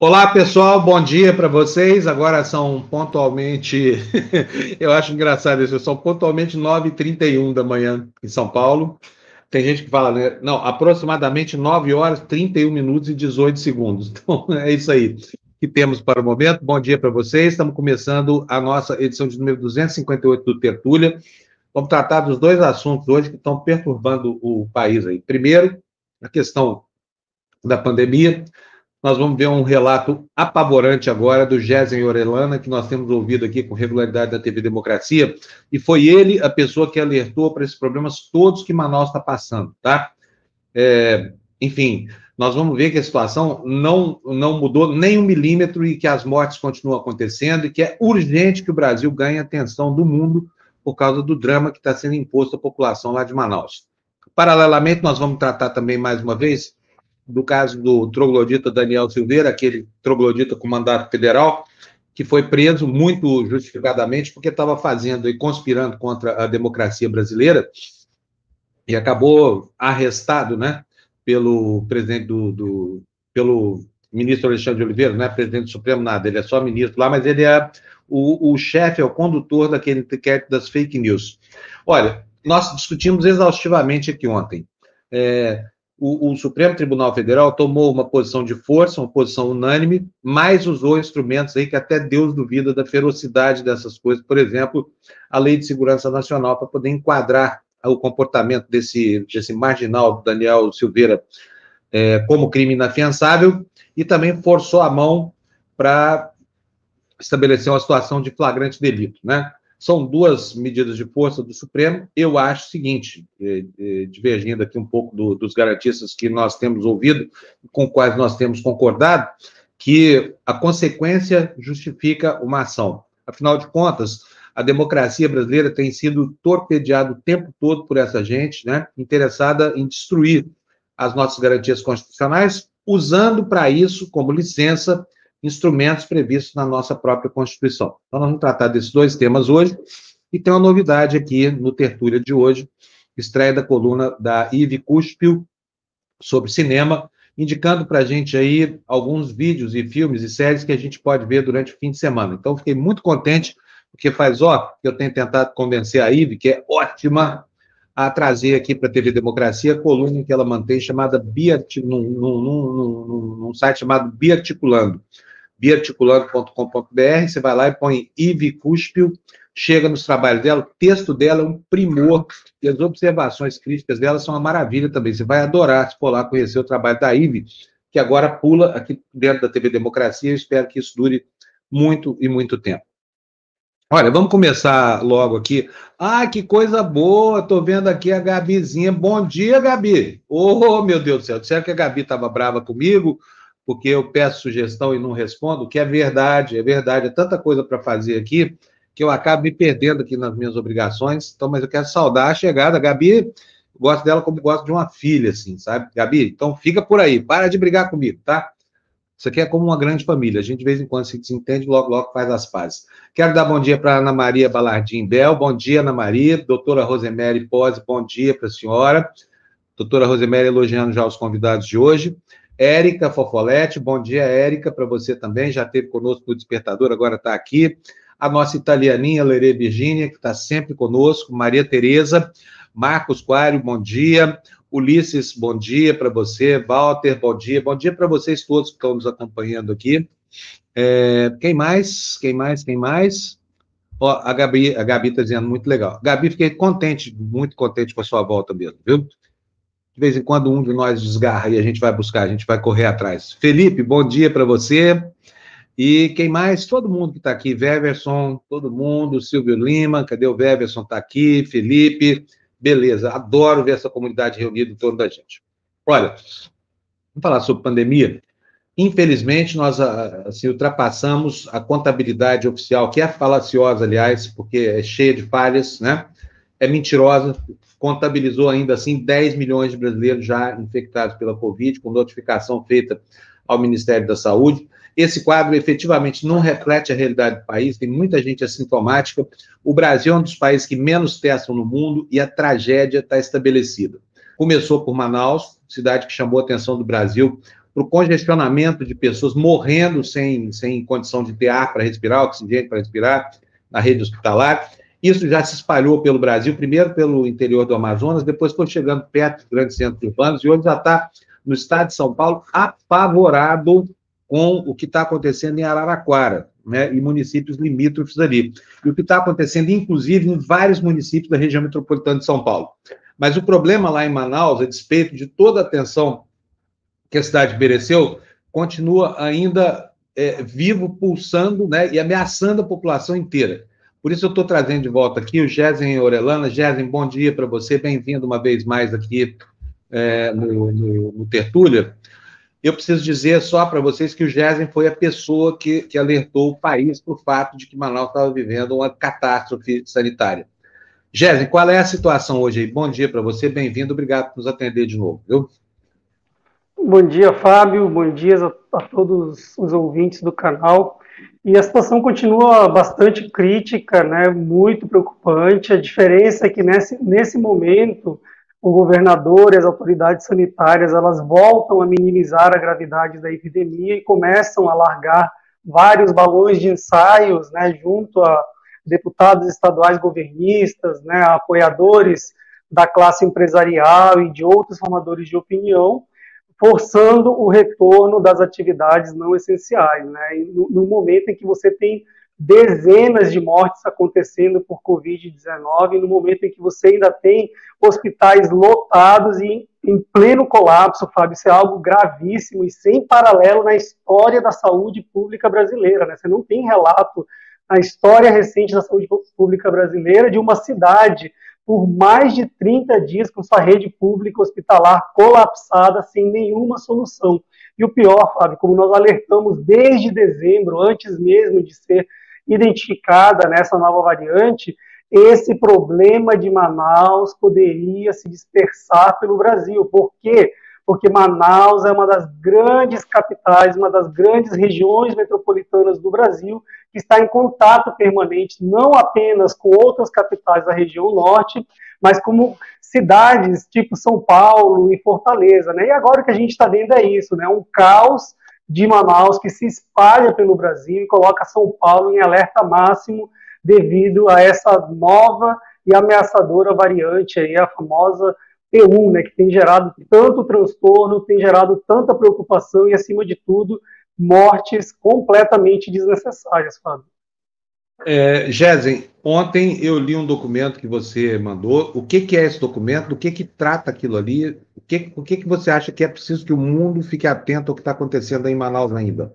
Olá, pessoal, bom dia para vocês. Agora são pontualmente, eu acho engraçado isso, são pontualmente 9h31 da manhã em São Paulo. Tem gente que fala, né? Não, aproximadamente 9 horas, 31 minutos e 18 segundos. Então, é isso aí que temos para o momento. Bom dia para vocês. Estamos começando a nossa edição de número 258 do Tertúlia. Vamos tratar dos dois assuntos hoje que estão perturbando o país aí. Primeiro, a questão da pandemia nós vamos ver um relato apavorante agora do Gésen Orelana, que nós temos ouvido aqui com regularidade da TV Democracia, e foi ele a pessoa que alertou para esses problemas todos que Manaus está passando, tá? É, enfim, nós vamos ver que a situação não, não mudou nem um milímetro e que as mortes continuam acontecendo e que é urgente que o Brasil ganhe atenção do mundo por causa do drama que está sendo imposto à população lá de Manaus. Paralelamente, nós vamos tratar também, mais uma vez, do caso do troglodita Daniel Silveira, aquele troglodita com mandato federal, que foi preso muito justificadamente porque estava fazendo e conspirando contra a democracia brasileira e acabou arrestado, né, pelo presidente do, do pelo ministro Alexandre de Oliveira, não é presidente do Supremo nada, ele é só ministro lá, mas ele é o, o chefe, é o condutor daquele inquérito das fake news. Olha, nós discutimos exaustivamente aqui ontem. É, o, o, Supremo Tribunal Federal tomou uma posição de força, uma posição unânime, mas usou instrumentos aí que até Deus duvida da ferocidade dessas coisas, por exemplo, a Lei de Segurança Nacional, para poder enquadrar o comportamento desse, desse marginal Daniel Silveira é, como crime inafiançável, e também forçou a mão para estabelecer uma situação de flagrante delito, né? São duas medidas de força do Supremo. Eu acho o seguinte, eh, eh, divergindo aqui um pouco do, dos garantistas que nós temos ouvido, com quais nós temos concordado, que a consequência justifica uma ação. Afinal de contas, a democracia brasileira tem sido torpedeada o tempo todo por essa gente, né, interessada em destruir as nossas garantias constitucionais, usando para isso, como licença, instrumentos previstos na nossa própria Constituição. Então, nós vamos tratar desses dois temas hoje, e tem uma novidade aqui no Tertúlia de hoje, estreia da coluna da Ive Cuspil sobre cinema, indicando para a gente aí alguns vídeos e filmes e séries que a gente pode ver durante o fim de semana. Então, fiquei muito contente, porque faz, ó, que eu tenho tentado convencer a Ive, que é ótima, a trazer aqui para a TV Democracia a coluna que ela mantém, chamada Biart, num, num, num, num site chamado Biarticulando biarticulando.com.br, você vai lá e põe Ive Cuspio, chega nos trabalhos dela, o texto dela é um primor, e as observações críticas dela são uma maravilha também. Você vai adorar se for lá conhecer o trabalho da Ive, que agora pula aqui dentro da TV Democracia, eu espero que isso dure muito e muito tempo. Olha, vamos começar logo aqui. Ah, que coisa boa! Estou vendo aqui a Gabizinha. Bom dia, Gabi! Oh, meu Deus do céu! Disseram que a Gabi estava brava comigo, porque eu peço sugestão e não respondo, que é verdade, é verdade, é tanta coisa para fazer aqui que eu acabo me perdendo aqui nas minhas obrigações. Então, mas eu quero saudar a chegada. A Gabi, gosto dela como gosto de uma filha, assim, sabe? Gabi, então fica por aí, para de brigar comigo, tá? Isso aqui é como uma grande família. A gente, de vez em quando, se desentende, logo, logo faz as pazes. Quero dar bom dia para Ana Maria Balardim Bel. Bom dia, Ana Maria. Doutora Rosemary Pose, bom dia para a senhora. Doutora Rosemary elogiando já os convidados de hoje. Érica Fofolete, bom dia, Érica, para você também, já esteve conosco no Despertador, agora está aqui. A nossa italianinha, Lerê Virgínia, que está sempre conosco. Maria Tereza, Marcos Quário, bom dia. Ulisses, bom dia para você. Walter, bom dia. Bom dia para vocês todos que estão nos acompanhando aqui. É, quem mais? Quem mais? Quem mais? Ó, a Gabi está dizendo muito legal. Gabi, fiquei contente, muito contente com a sua volta mesmo, viu? De vez em quando um de nós desgarra e a gente vai buscar, a gente vai correr atrás. Felipe, bom dia para você. E quem mais? Todo mundo que está aqui, Weverson, todo mundo, Silvio Lima, cadê o Weverson? Está aqui, Felipe, beleza, adoro ver essa comunidade reunida em torno da gente. Olha, vamos falar sobre pandemia. Infelizmente, nós ah, assim, ultrapassamos a contabilidade oficial, que é falaciosa, aliás, porque é cheia de falhas, né? É mentirosa, contabilizou ainda assim 10 milhões de brasileiros já infectados pela Covid, com notificação feita ao Ministério da Saúde. Esse quadro efetivamente não reflete a realidade do país, tem muita gente assintomática. O Brasil é um dos países que menos testam no mundo e a tragédia está estabelecida. Começou por Manaus, cidade que chamou a atenção do Brasil para o congestionamento de pessoas morrendo sem, sem condição de ter ar para respirar, oxigênio para respirar na rede hospitalar. Isso já se espalhou pelo Brasil, primeiro pelo interior do Amazonas, depois foi chegando perto dos grandes centros urbanos, e hoje já está no estado de São Paulo apavorado com o que está acontecendo em Araraquara, né, e municípios limítrofes ali. E o que está acontecendo, inclusive, em vários municípios da região metropolitana de São Paulo. Mas o problema lá em Manaus, a despeito de toda a atenção que a cidade mereceu, continua ainda é, vivo, pulsando né, e ameaçando a população inteira. Por isso eu estou trazendo de volta aqui o Gésen Orelana. Gésen, bom dia para você, bem-vindo uma vez mais aqui é, no, no, no Tertúlia. Eu preciso dizer só para vocês que o Gésen foi a pessoa que, que alertou o país para o fato de que Manaus estava vivendo uma catástrofe sanitária. Gésen, qual é a situação hoje aí? Bom dia para você, bem-vindo, obrigado por nos atender de novo. Viu? Bom dia, Fábio. Bom dia a, a, todos os ouvintes do canal. E a situação continua bastante crítica, né, muito preocupante. A diferença é que nesse, nesse momento o governador e as autoridades sanitárias elas voltam a minimizar a gravidade da epidemia e começam a largar vários balões de ensaios, né, junto a deputados estaduais governistas, né, apoiadores da classe empresarial e de outros formadores de opinião, forçando o retorno das atividades não essenciais. Né? No, no, momento em que você tem dezenas de mortes acontecendo por Covid-19, no momento em que você ainda tem hospitais lotados e em, pleno colapso, Fábio, isso é algo gravíssimo e sem paralelo na história da saúde pública brasileira. Né? Você não tem relato na história recente da saúde pública brasileira de uma cidade por mais de 30 dias com sua rede pública hospitalar colapsada sem nenhuma solução. E o pior, Fábio, como nós alertamos desde dezembro, antes mesmo de ser identificada nessa nova variante, esse problema de Manaus poderia se dispersar pelo Brasil. Por quê? Porque Manaus é uma das grandes capitais, uma das grandes regiões metropolitanas do Brasil, que está em contato permanente não apenas com outras capitais da região norte, mas como cidades tipo São Paulo e Fortaleza, né? E agora o que a gente está vendo é isso, né? Um caos de Manaus que se espalha pelo Brasil e coloca São Paulo em alerta máximo devido a essa nova e ameaçadora variante aí, a famosa P1, né, que tem gerado tanto transtorno, tem gerado tanta preocupação e, acima de tudo, mortes completamente desnecessárias, Fábio. É, Gesen, ontem eu li um documento que você mandou. O que, que é esse documento? Do que, que trata aquilo ali? O que, o que, que você acha que é preciso que o mundo fique atento ao que está acontecendo em Manaus ainda?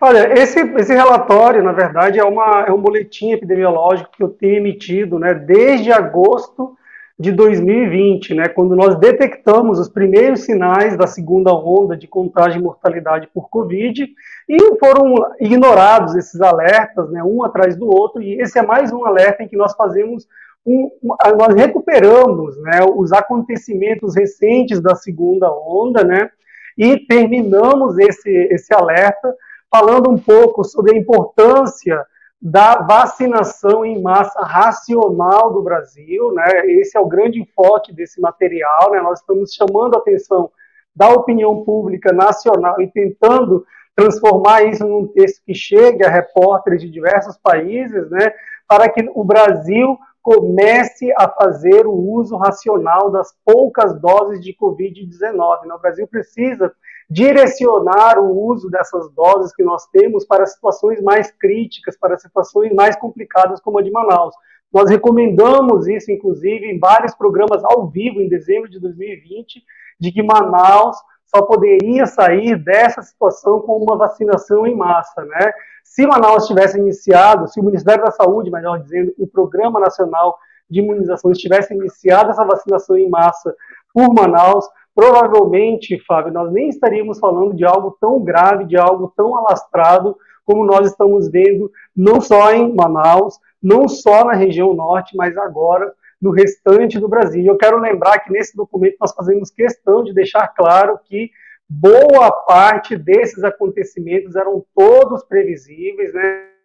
Olha, esse, esse relatório, na verdade, é, uma, é um boletim epidemiológico que eu tenho emitido né, desde agosto de 2020, né, quando nós detectamos os primeiros sinais da segunda onda de contágio e mortalidade por Covid, e foram ignorados esses alertas, né, um atrás do outro, e esse é mais um alerta em que nós fazemos um, nós recuperamos né, os acontecimentos recentes da segunda onda, né, e terminamos esse, esse alerta falando um pouco sobre a importância da vacinação em massa racional do Brasil, né? Esse é o grande enfoque desse material, né? Nós estamos chamando a atenção da opinião pública nacional e tentando transformar isso num texto que chegue a repórteres de diversos países, né? Para que o Brasil comece a fazer o uso racional das poucas doses de Covid-19. Né? O Brasil precisa direcionar o uso dessas doses que nós temos para situações mais críticas, para situações mais complicadas como a de Manaus. Nós recomendamos isso, inclusive, em vários programas ao vivo em dezembro de 2020, de que Manaus só poderia sair dessa situação com uma vacinação em massa, né? Se Manaus tivesse iniciado, se o Ministério da Saúde, melhor dizendo, o Programa Nacional de Imunizações tivesse iniciado essa vacinação em massa por Manaus, provavelmente, Fábio, nós nem estaríamos falando de algo tão grave, de algo tão alastrado como nós estamos vendo, não só em Manaus, não só na região norte, mas agora no restante do Brasil. Eu quero lembrar que nesse documento nós fazemos questão de deixar claro que boa parte desses acontecimentos eram todos previsíveis, né?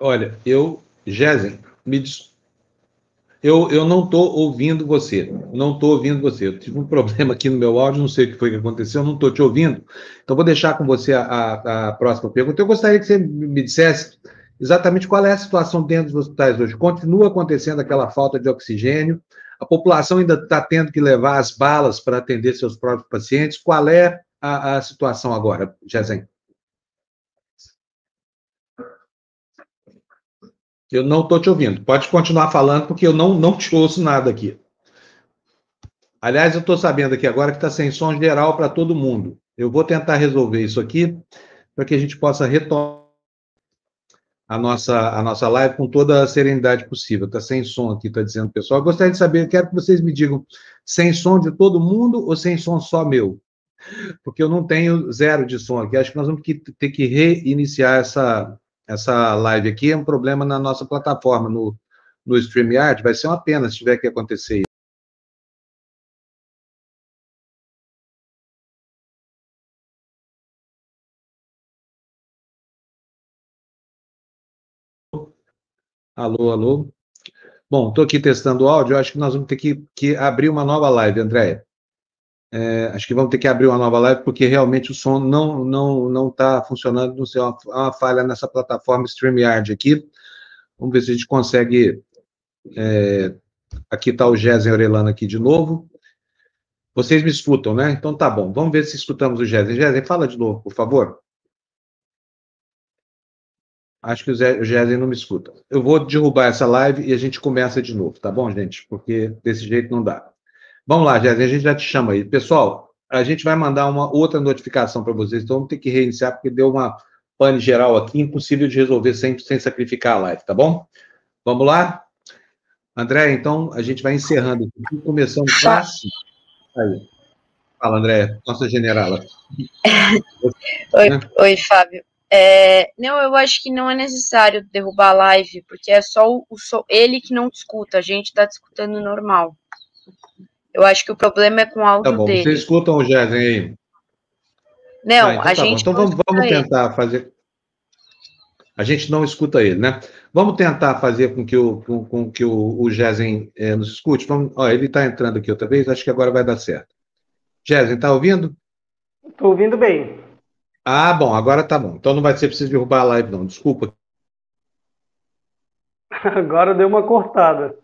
Olha, eu, Jéssica, me des... eu, eu não estou ouvindo você. Não estou ouvindo você. Eu tive um problema aqui no meu áudio, não sei o que foi que aconteceu, não estou te ouvindo. Então, vou deixar com você a, a, a, próxima pergunta. Eu gostaria que você me dissesse exatamente qual é a situação dentro dos hospitais hoje. Continua acontecendo aquela falta de oxigênio? A população ainda está tendo que levar as balas para atender seus próprios pacientes? Qual é a, a situação agora, Jezem? Eu não estou te ouvindo. Pode continuar falando, porque eu não, não te ouço nada aqui. Aliás, eu estou sabendo aqui agora que está sem som geral para todo mundo. Eu vou tentar resolver isso aqui para que a gente possa retomar a nossa, a nossa live com toda a serenidade possível. Está sem som aqui, está dizendo o pessoal. Eu gostaria de saber, quero que vocês me digam, sem som de todo mundo ou sem som só meu? Porque eu não tenho zero de som aqui. Acho que nós vamos ter que reiniciar essa, essa live aqui é um problema na nossa plataforma, no, no StreamYard, vai ser uma pena se tiver que acontecer Alô, alô. Bom, estou aqui testando o áudio, acho que nós vamos ter que, que abrir uma nova live, Andréia. É, acho que vamos ter que abrir uma nova live, porque realmente o som não não não está funcionando, não sei, é uma, uma falha nessa plataforma StreamYard aqui. Vamos ver se a gente consegue. É, aqui está o Gésen Orelano aqui de novo. Vocês me escutam, né? Então tá bom. Vamos ver se escutamos o Gésen. Gésen, fala de novo, por favor. Acho que o Gésen não me escuta. Eu vou derrubar essa live e a gente começa de novo, tá bom, gente? Porque desse jeito não dá. Vamos lá, Jéssica, a gente já te chama aí. Pessoal, a gente vai mandar uma outra notificação para vocês, então vamos ter que reiniciar, porque deu uma pane geral aqui, impossível de resolver sem, sem sacrificar a live, tá bom? Vamos lá? André, então a gente vai encerrando aqui, começando classe. Aí. Fala, André, nossa generala. oi, né? oi, Fábio. É, não, eu acho que não é necessário derrubar a live, porque é só o, o ele que não discuta, a gente está discutindo normal. Eu acho que o problema é com o áudio tá bom, dele. Vocês escutam o Jéssica aí? Não, ah, então a tá gente. Então vamos, vamos tentar fazer. A gente não escuta ele, né? Vamos tentar fazer com que o, com, com que o, o Gesen é, nos escute. Vamos, ó, ele está entrando aqui outra vez, acho que agora vai dar certo. Gesen, está ouvindo? Estou ouvindo bem. Ah, bom, agora tá bom. Então não vai ser preciso derrubar a live, não. Desculpa. Agora deu uma cortada.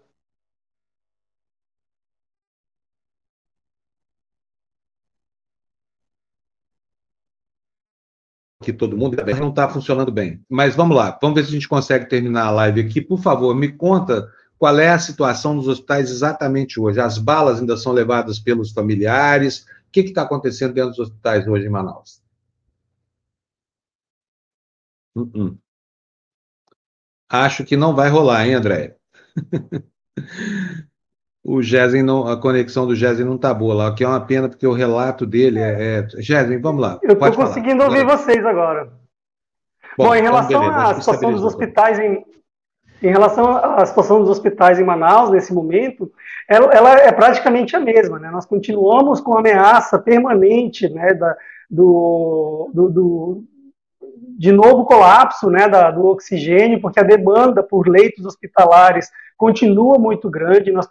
Que todo mundo não está funcionando bem. Mas vamos lá, vamos ver se a gente consegue terminar a live aqui. Por favor, me conta qual é a situação nos hospitais exatamente hoje. As balas ainda são levadas pelos familiares? O que está acontecendo dentro dos hospitais hoje em Manaus? Uh -uh. Acho que não vai rolar, hein, André? o Gesen não, a conexão do Gesen não está boa lá, o que é uma pena, porque o relato dele é. é... Vamos lá. Eu estou conseguindo falar. ouvir agora. vocês agora. Bom, Bom em então relação então, à situação dos hospitais em. Em relação à situação dos hospitais em Manaus, nesse momento, ela, ela é praticamente a mesma. Né? Nós continuamos com a ameaça permanente né, da, do, do, do de novo colapso né, da, do oxigênio, porque a demanda por leitos hospitalares continua muito grande. Nós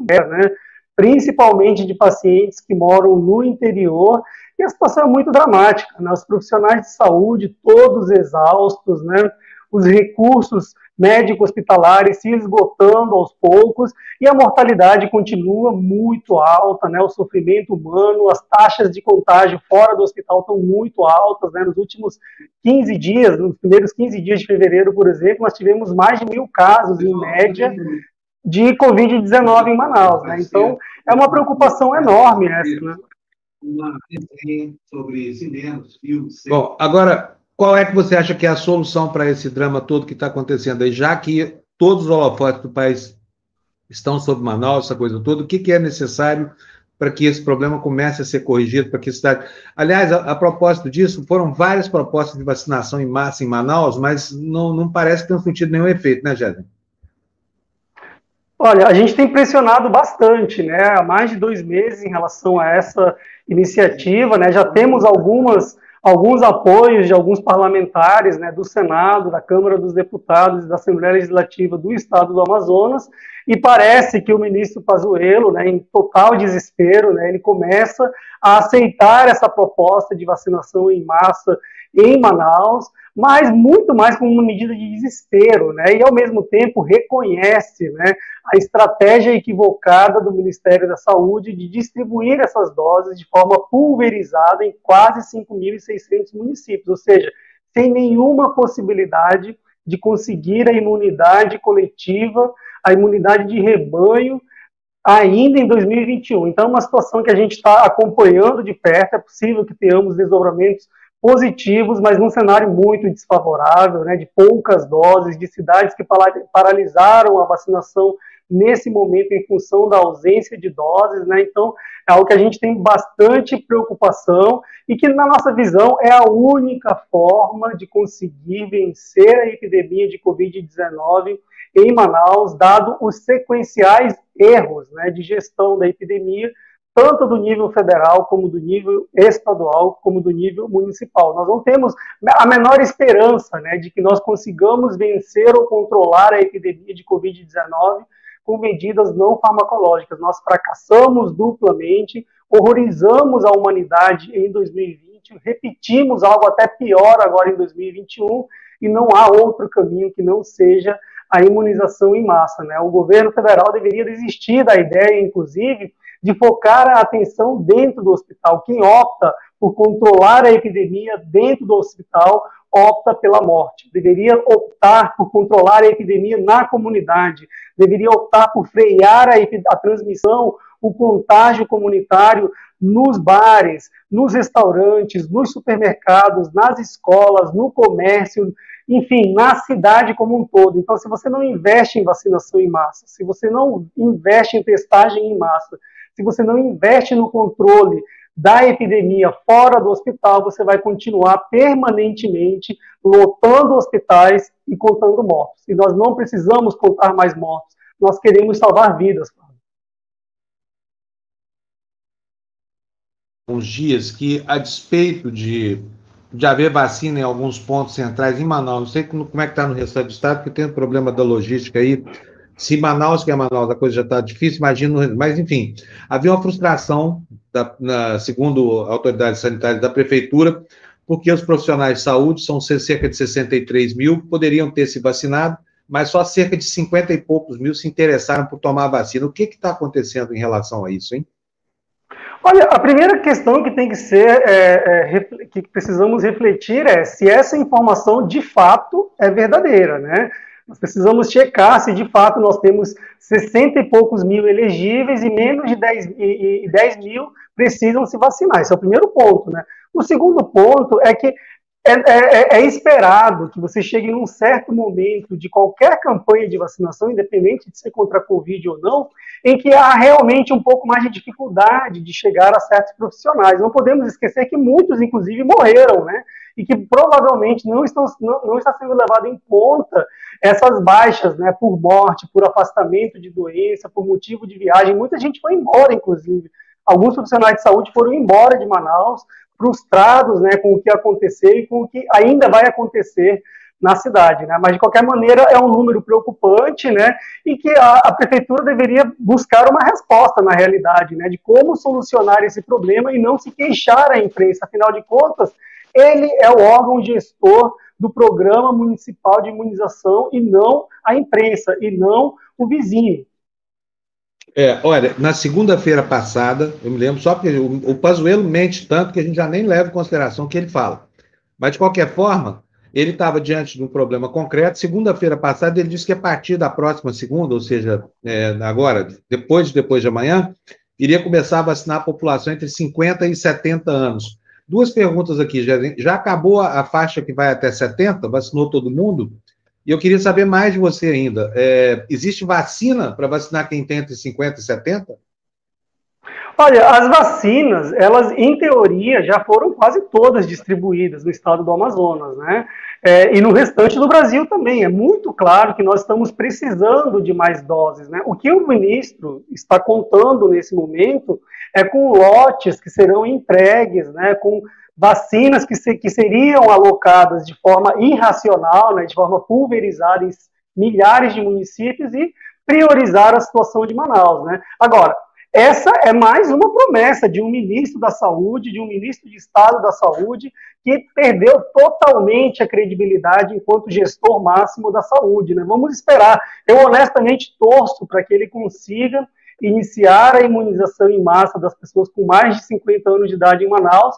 né, principalmente de pacientes que moram no interior, e a situação é muito dramática. Né? Os profissionais de saúde, todos exaustos, né? os recursos médico-hospitalares se esgotando aos poucos, e a mortalidade continua muito alta, né? o sofrimento humano, as taxas de contágio fora do hospital estão muito altas. Né? Nos últimos 15 dias, nos primeiros 15 dias de fevereiro, por exemplo, nós tivemos mais de mil casos, em média, de Covid-19 em Manaus. Né? Então, é uma preocupação enorme essa. Né? sobre cinemas, filmes. Bom, agora, qual é que você acha que é a solução para esse drama todo que está acontecendo aí, já que todos os holofotes do país estão sobre Manaus, essa coisa toda, o que, que é necessário para que esse problema comece a ser corrigido, para que a cidade... Aliás, a, a, propósito disso, foram várias propostas de vacinação em massa em Manaus, mas não, não parece que tenham sentido nenhum efeito, né, Jéssica? Olha, a gente tem pressionado bastante, né, há mais de dois meses em relação a essa iniciativa, né, já temos algumas, alguns apoios de alguns parlamentares né, do Senado, da Câmara dos Deputados e da Assembleia Legislativa do Estado do Amazonas, e parece que o ministro Pazuello, né, em total desespero, né, ele começa a aceitar essa proposta de vacinação em massa em Manaus, mas muito mais como uma medida de desespero, né? E ao mesmo tempo reconhece, né, a estratégia equivocada do Ministério da Saúde de distribuir essas doses de forma pulverizada em quase 5.600 municípios, ou seja, sem nenhuma possibilidade de conseguir a imunidade coletiva, a imunidade de rebanho ainda em 2021. Então, é uma situação que a gente está acompanhando de perto. É possível que tenhamos desdobramentos positivos, mas num cenário muito desfavorável, né, de poucas doses, de cidades que paralisaram a vacinação nesse momento em função da ausência de doses, né? Então, é algo que a gente tem bastante preocupação e que, na nossa visão, é a única forma de conseguir vencer a epidemia de Covid-19 em Manaus, dado os sequenciais erros né, de gestão da epidemia tanto do nível federal, como do nível estadual, como do nível municipal. Nós não temos a menor esperança né, de que nós consigamos vencer ou controlar a epidemia de Covid-19 com medidas não farmacológicas. Nós fracassamos duplamente, horrorizamos a humanidade em 2020, repetimos algo até pior agora em 2021, e não há outro caminho que não seja a imunização em massa. Né? O governo federal deveria desistir da ideia, inclusive, de focar a atenção dentro do hospital. Quem opta por controlar a epidemia dentro do hospital opta pela morte. Deveria optar por controlar a epidemia na comunidade. Deveria optar por frear a, a transmissão, o contágio comunitário nos bares, nos restaurantes, nos supermercados, nas escolas, no comércio, enfim, na cidade como um todo. Então, se você não investe em vacinação em massa, se você não investe em testagem em massa, se você não investe no controle da epidemia fora do hospital, você vai continuar permanentemente lotando hospitais e contando mortos. E nós não precisamos contar mais mortos, nós queremos salvar vidas. Uns dias que, a despeito de, de haver vacina em alguns pontos centrais em Manaus, não sei como é que está no restante do estado, porque tem um problema da logística aí, se Manaus, que é Manaus, a coisa já está difícil, imagino, mas enfim, havia uma frustração, da, na, segundo autoridades sanitárias da prefeitura, porque os profissionais de saúde, são cerca de 63 mil, poderiam ter se vacinado, mas só cerca de 50 e poucos mil se interessaram por tomar a vacina. O que está acontecendo em relação a isso, hein? Olha, a primeira questão que tem que ser, é, é, que precisamos refletir é se essa informação de fato é verdadeira, né? Nós precisamos checar se de fato nós temos 60 e poucos mil elegíveis e menos de 10, e, e 10 mil precisam se vacinar. Esse é o primeiro ponto. Né? O segundo ponto é que é, é, é, esperado que você chegue num certo momento de qualquer campanha de vacinação, independente de ser contra a Covid ou não, em que há realmente um pouco mais de dificuldade de chegar a certos profissionais. Não podemos esquecer que muitos, inclusive, morreram, né? E que provavelmente não, estão, não, não está sendo levado em conta essas baixas, né? Por morte, por afastamento de doença, por motivo de viagem. Muita gente foi embora, inclusive. Alguns profissionais de saúde foram embora de Manaus frustrados né, com o que aconteceu e com o que ainda vai acontecer na cidade, né? Mas de qualquer maneira é um número preocupante, né? E que a, a, prefeitura deveria buscar uma resposta na realidade, né? De como solucionar esse problema e não se queixar à imprensa. Afinal de contas, ele é o órgão gestor do programa municipal de imunização e não a imprensa e não o vizinho. É, olha, na segunda-feira passada, eu me lembro, só porque o, o Pazuello mente tanto que a gente já nem leva em consideração o que ele fala. Mas, de qualquer forma, ele estava diante de um problema concreto. Segunda-feira passada, ele disse que a partir da próxima segunda, ou seja, é, agora, depois de depois de amanhã, iria começar a vacinar a população entre 50 e 70 anos. Duas perguntas aqui, já, já acabou a, a faixa que vai até 70? Vacinou todo mundo? E eu queria saber mais de você ainda. É, existe vacina para vacinar quem tem entre 50 e 70? Olha, as vacinas, elas, em teoria, já foram quase todas distribuídas no estado do Amazonas, né? É, e no restante do Brasil também. É muito claro que nós estamos precisando de mais doses, né? O que o ministro está contando nesse momento é com lotes que serão entregues, né? Com vacinas que, se, que seriam alocadas de forma irracional, né, de forma pulverizada em milhares de municípios e priorizar a situação de Manaus. Né? Agora, essa é mais uma promessa de um ministro da Saúde, de um ministro de Estado da Saúde, que perdeu totalmente a credibilidade enquanto gestor máximo da saúde. Né? Vamos esperar. Eu honestamente torço para que ele consiga iniciar a imunização em massa das pessoas com mais de 50 anos de idade em Manaus,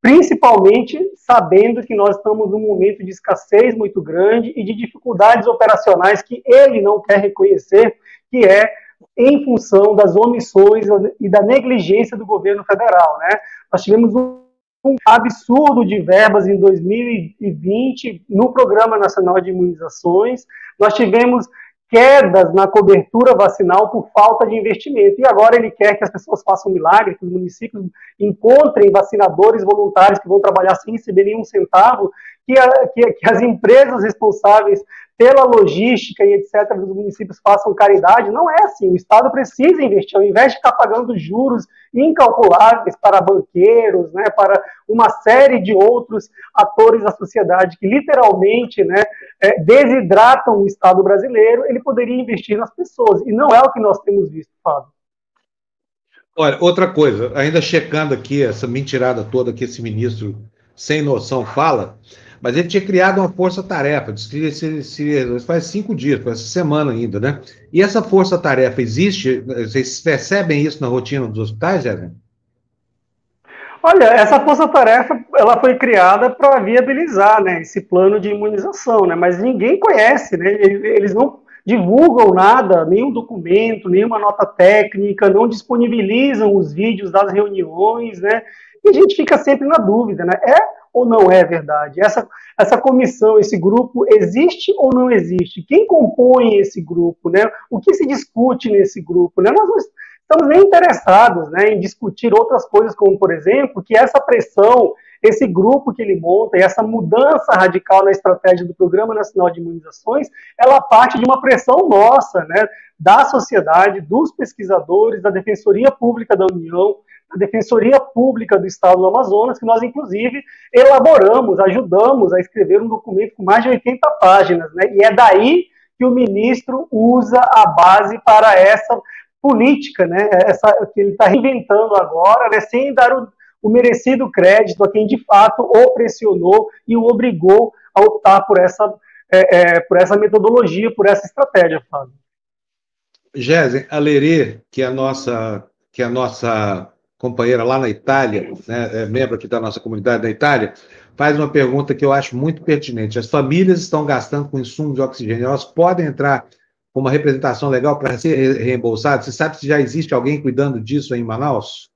principalmente sabendo que nós estamos num momento de escassez muito grande e de dificuldades operacionais que ele não quer reconhecer, que é em função das omissões e da negligência do governo federal. Né? Nós tivemos um absurdo de verbas em 2020 no Programa Nacional de Imunizações, nós tivemos quedas na cobertura vacinal por falta de investimento. E agora ele quer que as pessoas façam milagre, que os municípios encontrem vacinadores voluntários que vão trabalhar sem receber nenhum centavo, que, a, que, que as empresas responsáveis pela logística e etc., dos municípios façam caridade. Não é assim. O Estado precisa investir, ao invés de ficar pagando juros incalculáveis para banqueiros, né, para uma série de outros atores da sociedade que literalmente né, é, desidratam o Estado brasileiro, ele poderia investir nas pessoas. E não é o que nós temos visto, Fábio. Olha, outra coisa, ainda checando aqui essa mentirada toda que esse ministro sem noção fala, mas ele tinha criado uma força-tarefa, faz cinco dias, faz semana ainda, né? E essa força-tarefa existe? Vocês percebem isso na rotina dos hospitais, Evelyn? Olha, essa força-tarefa ela foi criada para viabilizar né, esse plano de imunização, né? Mas ninguém conhece, né? Eles não divulgam nada, nenhum documento, nenhuma nota técnica, não disponibilizam os vídeos das reuniões, né? E a gente fica sempre na dúvida, né? É ou não é verdade? Essa, essa comissão, esse grupo, existe ou não existe? Quem compõe esse grupo? Né? O que se discute nesse grupo? Né? Nós não estamos nem interessados né, em discutir outras coisas, como, por exemplo, que essa pressão, esse grupo que ele monta e essa mudança radical na estratégia do Programa Nacional de Imunizações, ela parte de uma pressão nossa, né, da sociedade, dos pesquisadores, da Defensoria Pública da União, a Defensoria Pública do Estado do Amazonas, que nós, inclusive, elaboramos, ajudamos a escrever um documento com mais de 80 páginas, né? E é daí que o ministro usa a base para essa política, né? Essa, que ele está reinventando agora, né? sem dar o, o merecido crédito a quem, de fato, o pressionou e o obrigou a optar por essa, é, é, por essa metodologia, por essa estratégia, Fábio. Gésen, a Lerê, que é a nossa, que é a nossa companheira lá na Itália, né, é membro aqui da nossa comunidade da Itália, faz uma pergunta que eu acho muito pertinente. As famílias estão gastando com insumo de oxigênio, elas podem entrar com uma representação legal para ser reembolsadas? Você sabe se já existe alguém cuidando disso em Manaus?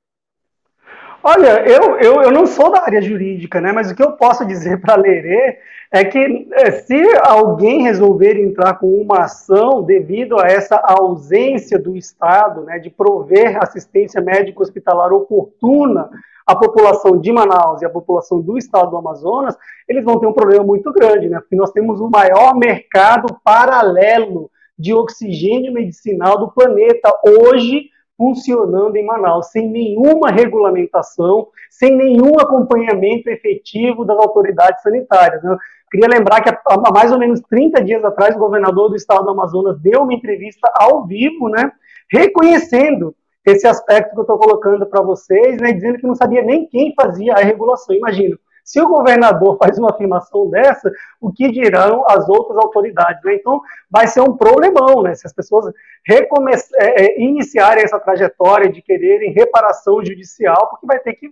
Olha, eu, eu, eu não sou da área jurídica, né? Mas o que eu posso dizer para Lerê é que é, se alguém resolver entrar com uma ação devido a essa ausência do Estado, né, de prover assistência médico hospitalar oportuna à população de Manaus e à população do Estado do Amazonas, eles vão ter um problema muito grande, né? Porque nós temos o maior mercado paralelo de oxigênio medicinal do planeta hoje funcionando em Manaus, sem nenhuma regulamentação, sem nenhum acompanhamento efetivo das autoridades sanitárias. Né? Queria lembrar que há mais ou menos 30 dias atrás, o governador do estado do Amazonas deu uma entrevista ao vivo, né, reconhecendo esse aspecto que eu estou colocando para vocês, né, dizendo que não sabia nem quem fazia a regulação. Imagina, se o governador faz uma afirmação dessa, o que dirão as outras autoridades? Né? Então, vai ser um problemão, né? Se as pessoas é, é, iniciarem essa trajetória de quererem reparação judicial, porque vai ter que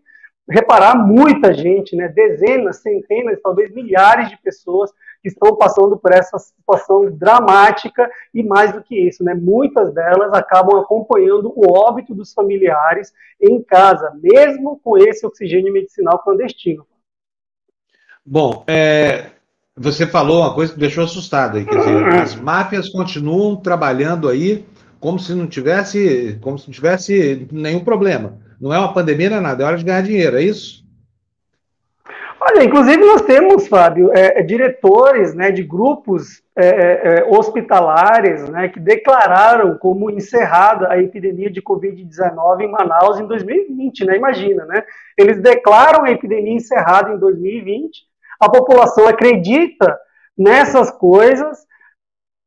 reparar muita gente, né? Dezenas, centenas, talvez milhares de pessoas que estão passando por essa situação dramática e mais do que isso, né? Muitas delas acabam acompanhando o óbito dos familiares em casa, mesmo com esse oxigênio medicinal clandestino. Bom, é, você falou uma coisa que deixou assustado aí, quer dizer, as máfias continuam trabalhando aí como se não tivesse, como se não tivesse nenhum problema. Não é uma pandemia, não é nada, é hora de ganhar dinheiro, é isso? Olha, inclusive nós temos, Fábio, é, é diretores né, de grupos é, é, é, hospitalares né, que declararam como encerrada a epidemia de Covid-19 em Manaus em 2020, né? Imagina, né? Eles declaram a epidemia encerrada em 2020, a população acredita nessas coisas,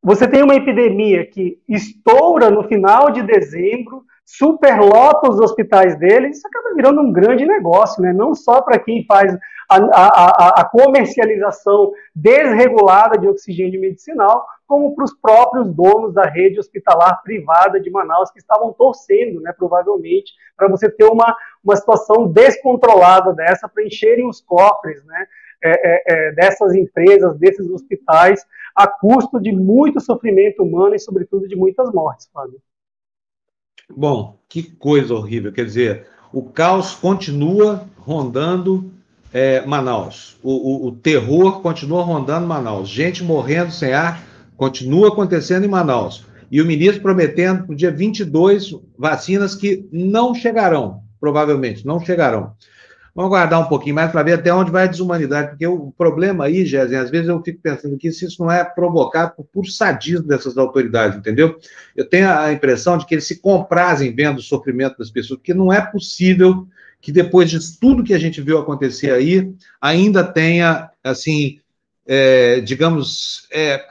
você tem uma epidemia que estoura no final de dezembro, superlota os hospitais deles, isso acaba virando um grande negócio, né? não só para quem faz a, a, a, comercialização desregulada de oxigênio medicinal, como para os próprios donos da rede hospitalar privada de Manaus, que estavam torcendo, né, provavelmente, para você ter uma, uma situação descontrolada dessa, para encherem os cofres né, é, é, é, dessas empresas, desses hospitais, a custo de muito sofrimento humano e, sobretudo, de muitas mortes, Fábio. Bom, que coisa horrível. Quer dizer, o caos continua rondando é, Manaus. O, o, o, terror continua rondando Manaus. Gente morrendo sem ar continua acontecendo em Manaus. E o ministro prometendo para o dia 22 vacinas que não chegarão, provavelmente, não chegarão. Vamos aguardar um pouquinho mais para ver até onde vai a desumanidade, porque o problema aí, Jéssica, às vezes eu fico pensando que isso não é provocado por puro sadismo dessas autoridades, entendeu? Eu tenho a impressão de que eles se comprazem vendo o sofrimento das pessoas, porque não é possível que depois de tudo que a gente viu acontecer aí, ainda tenha, assim, é, digamos, é,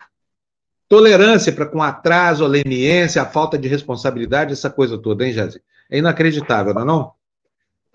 tolerância para com atraso, a leniência, a falta de responsabilidade, essa coisa toda, hein, Jéssica? É inacreditável, não é não?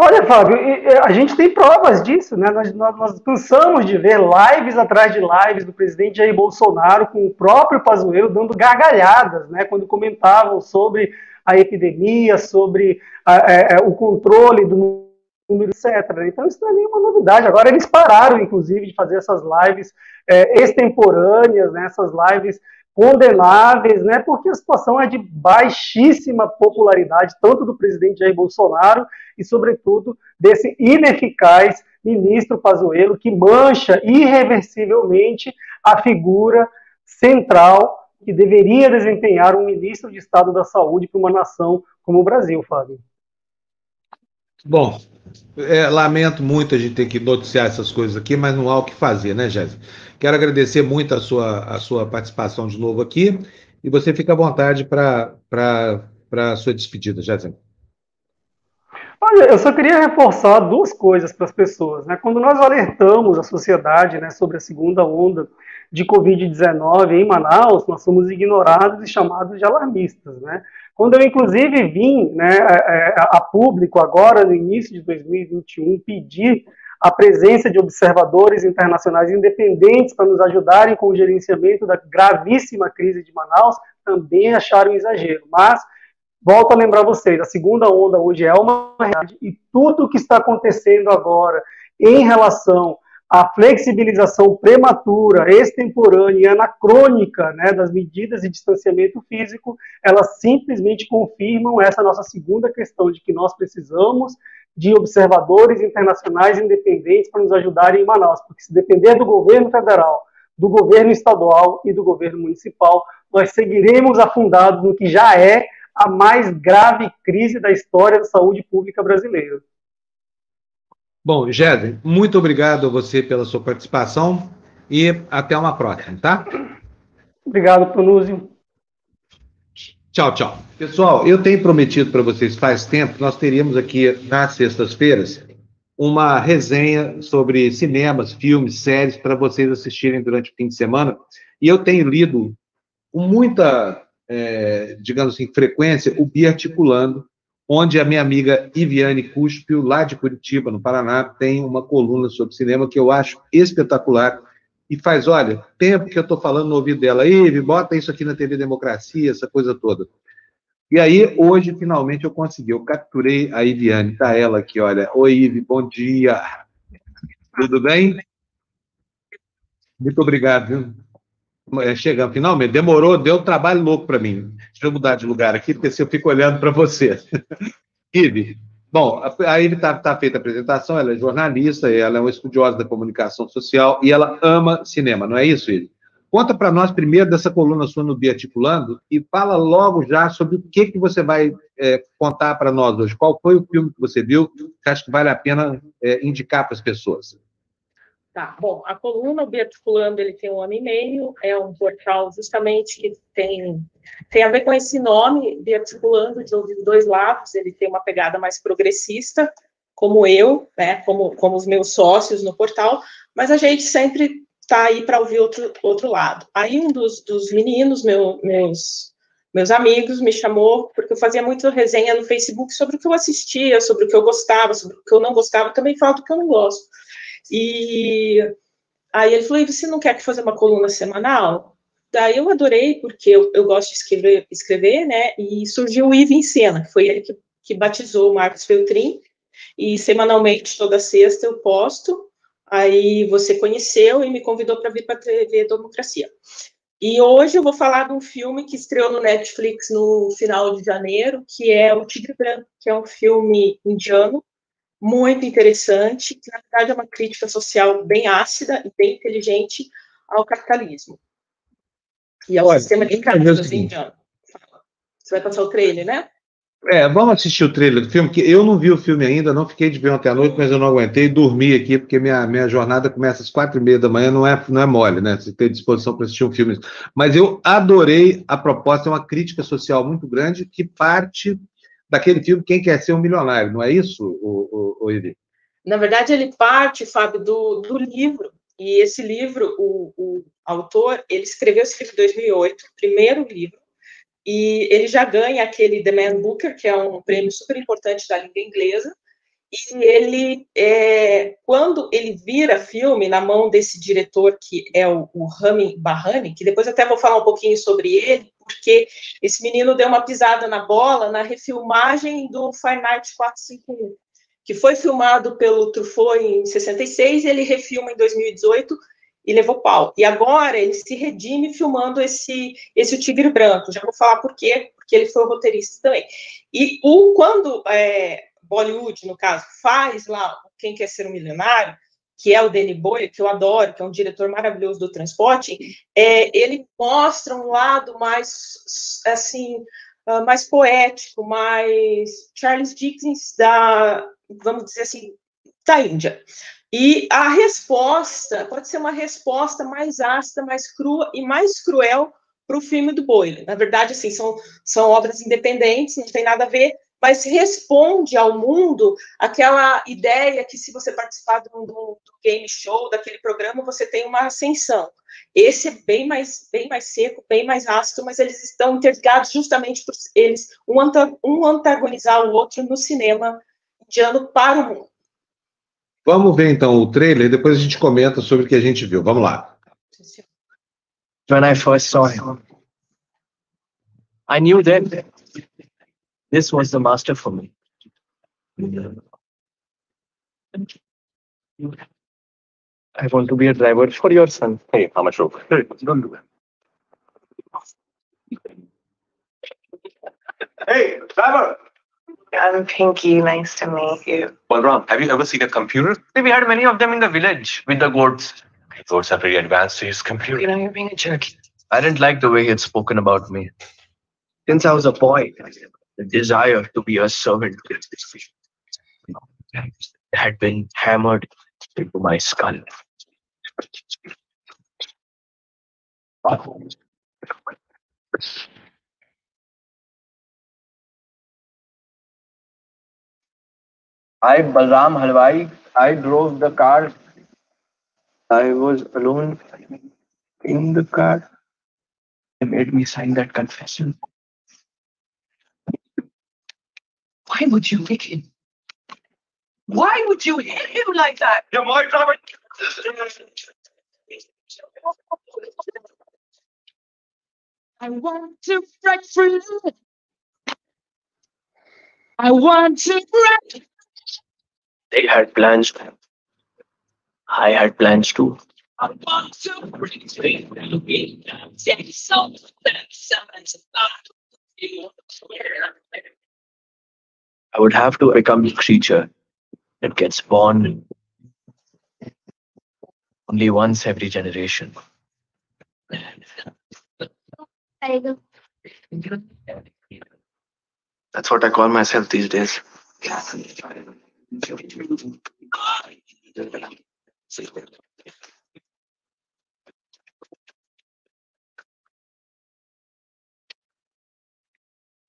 Olha, Fábio, a gente tem provas disso, né? Nós, nós, nós, cansamos de ver lives atrás de lives do presidente Jair Bolsonaro com o próprio Pazuello dando gargalhadas, né? Quando comentavam sobre a epidemia, sobre a, a, é, é, o controle do número, etc. Então isso não é nenhuma novidade. Agora eles pararam, inclusive, de fazer essas lives é, extemporâneas, né? Essas lives condenáveis, né, porque a situação é de baixíssima popularidade, tanto do presidente Jair Bolsonaro e, sobretudo, desse ineficaz ministro Pazuello, que mancha irreversivelmente a figura central que deveria desempenhar um ministro de Estado da Saúde para uma nação como o Brasil, Fábio. Bom, é, lamento muito a gente ter que noticiar essas coisas aqui, mas não há o que fazer, né, Jéssica? Quero agradecer muito a sua, a sua participação de novo aqui e você fica à vontade para a sua despedida, Jéssica. Olha, eu só queria reforçar duas coisas para as pessoas. Né? Quando nós alertamos a sociedade né, sobre a segunda onda de Covid-19 em Manaus, nós somos ignorados e chamados de alarmistas. Né? Quando eu, inclusive, vim né, a, a público agora, no início de 2021, pedir a presença de observadores internacionais independentes para nos ajudarem com o gerenciamento da gravíssima crise de Manaus, também acharam exagero. Mas, volto a lembrar vocês, a segunda onda hoje é uma realidade e tudo o que está acontecendo agora em relação a flexibilização prematura, extemporânea e anacrônica né, das medidas de distanciamento físico, elas simplesmente confirmam essa nossa segunda questão de que nós precisamos de observadores internacionais independentes para nos ajudarem em Manaus, porque se depender do governo federal, do governo estadual e do governo municipal, nós seguiremos afundados no que já é a mais grave crise da história da saúde pública brasileira. Bom, Géder, muito obrigado a você pela sua participação e até uma próxima, tá? Obrigado, Pronúzio. Tchau, tchau. Pessoal, eu tenho prometido para vocês faz tempo, nós teríamos aqui nas sextas-feiras uma resenha sobre cinemas, filmes, séries para vocês assistirem durante o fim de semana. E eu tenho lido com muita, é, digamos assim, frequência o Biarticulando, onde a minha amiga Iviane Cuspio, lá de Curitiba, no Paraná, tem uma coluna sobre cinema que eu acho espetacular e faz, olha, tempo que eu estou falando no ouvido dela, Ive, bota isso aqui na TV Democracia, essa coisa toda. E aí, hoje, finalmente, eu consegui, eu capturei a Iviane, tá ela aqui, olha, oi, Ive, bom dia, tudo bem? Muito obrigado, viu? É, chegando, finalmente, demorou, deu um trabalho louco para mim. Deixa eu mudar de lugar aqui, porque se eu fico olhando para você. Ive, bom, a Ive está tá feita a apresentação, ela é jornalista, ela é uma estudiosa da comunicação social e ela ama cinema, não é isso, Ive? Conta para nós primeiro dessa coluna sua no Biarticulando e fala logo já sobre o que, que você vai é, contar para nós hoje. Qual foi o filme que você viu que acha que vale a pena é, indicar para as pessoas? Tá, bom, a coluna, o Biarticulando, ele tem um ano e meio, é um portal justamente que tem, tem a ver com esse nome, Biarticulando, de dois lados, ele tem uma pegada mais progressista, como eu, né, como, como os meus sócios no portal, mas a gente sempre está aí para ouvir outro, outro lado. Aí um dos, dos meninos, meu, meus, meus amigos, me chamou, porque eu fazia muita resenha no Facebook sobre o que eu assistia, sobre o que eu gostava, sobre o que eu não gostava, também falo do que eu não gosto. E aí ele falou: você não quer que fazer uma coluna semanal? Daí eu adorei, porque eu, eu gosto de escrever, escrever, né? E surgiu o Ivo em Cena, que foi ele que, que batizou o Marcos Feltrin. E semanalmente, toda sexta, eu posto. Aí você conheceu e me convidou para vir para a TV Democracia. E hoje eu vou falar de um filme que estreou no Netflix no final de janeiro, que é O Tigre Branco, que é um filme indiano, muito interessante, que na verdade é uma crítica social bem ácida e bem inteligente ao capitalismo. E ao Olha, sistema de créditos indiano. Você vai passar o trailer, né? É, vamos assistir o trailer do filme, que eu não vi o filme ainda, não fiquei de ver ontem à noite, mas eu não aguentei, dormi aqui, porque minha, minha jornada começa às quatro e meia da manhã, não é, não é mole, né? Você tem disposição para assistir um filme. Mas eu adorei a proposta, é uma crítica social muito grande, que parte daquele filme Quem Quer Ser um Milionário, não é isso, o, o, o? Na verdade, ele parte, Fábio, do, do livro, e esse livro, o, o autor, ele escreveu esse livro em 2008, primeiro livro, e ele já ganha aquele The Man Booker, que é um prêmio super importante da língua inglesa, e ele, é, quando ele vira filme na mão desse diretor que é o, o Rami Bahani, que depois até vou falar um pouquinho sobre ele, porque esse menino deu uma pisada na bola na refilmagem do Fahrenheit 451, que foi filmado pelo Truffaut em 66 e ele refilma em 2018 e levou pau. E agora ele se redime filmando esse esse Tigre Branco. Já vou falar por quê, porque ele foi roteirista também. E o quando é, Bollywood, no caso, faz lá Quem Quer Ser um Milionário, que é o Danny Boyle, que eu adoro, que é um diretor maravilhoso do transporte, é, ele mostra um lado mais, assim, uh, mais poético, mais Charles Dickens da, vamos dizer assim, da Índia. E a resposta pode ser uma resposta mais ácida, mais crua e mais cruel para o filme do Boyle. Na verdade, assim, são, são obras independentes, não tem nada a ver, mas responde ao mundo aquela ideia que se você participar do, do, game show, daquele programa, você tem uma ascensão. Esse é bem mais, bem mais seco, bem mais ácido, mas eles estão interligados justamente por eles um, um antagonizar o outro no cinema indiano para o mundo. Vamos ver então o trailer e depois a gente comenta sobre o que a gente viu. Vamos lá. When I first saw him, I knew that this was the master for me. I want to be a driver for your son. Hey, how much rope? Hey, don't do that. Hey, driver! Um, I'm Pinky. Nice to meet you. Balram, have you ever seen a computer? We had many of them in the village with the goats. Goats are pretty advanced to use computer. You know, you're being a jerk. I didn't like the way he had spoken about me. Since I was a boy, the desire to be a servant had been hammered into my skull. I, Balram Halwai, I drove the car. I was alone in the car. They made me sign that confession. Why would you lick him? Why would you hit him like that? You're my. I want to break free. I want to break. They had plans. I had plans too. I want to break free. Say something. Someone's I would have to become a creature that gets born only once every generation. That's what I call myself these days.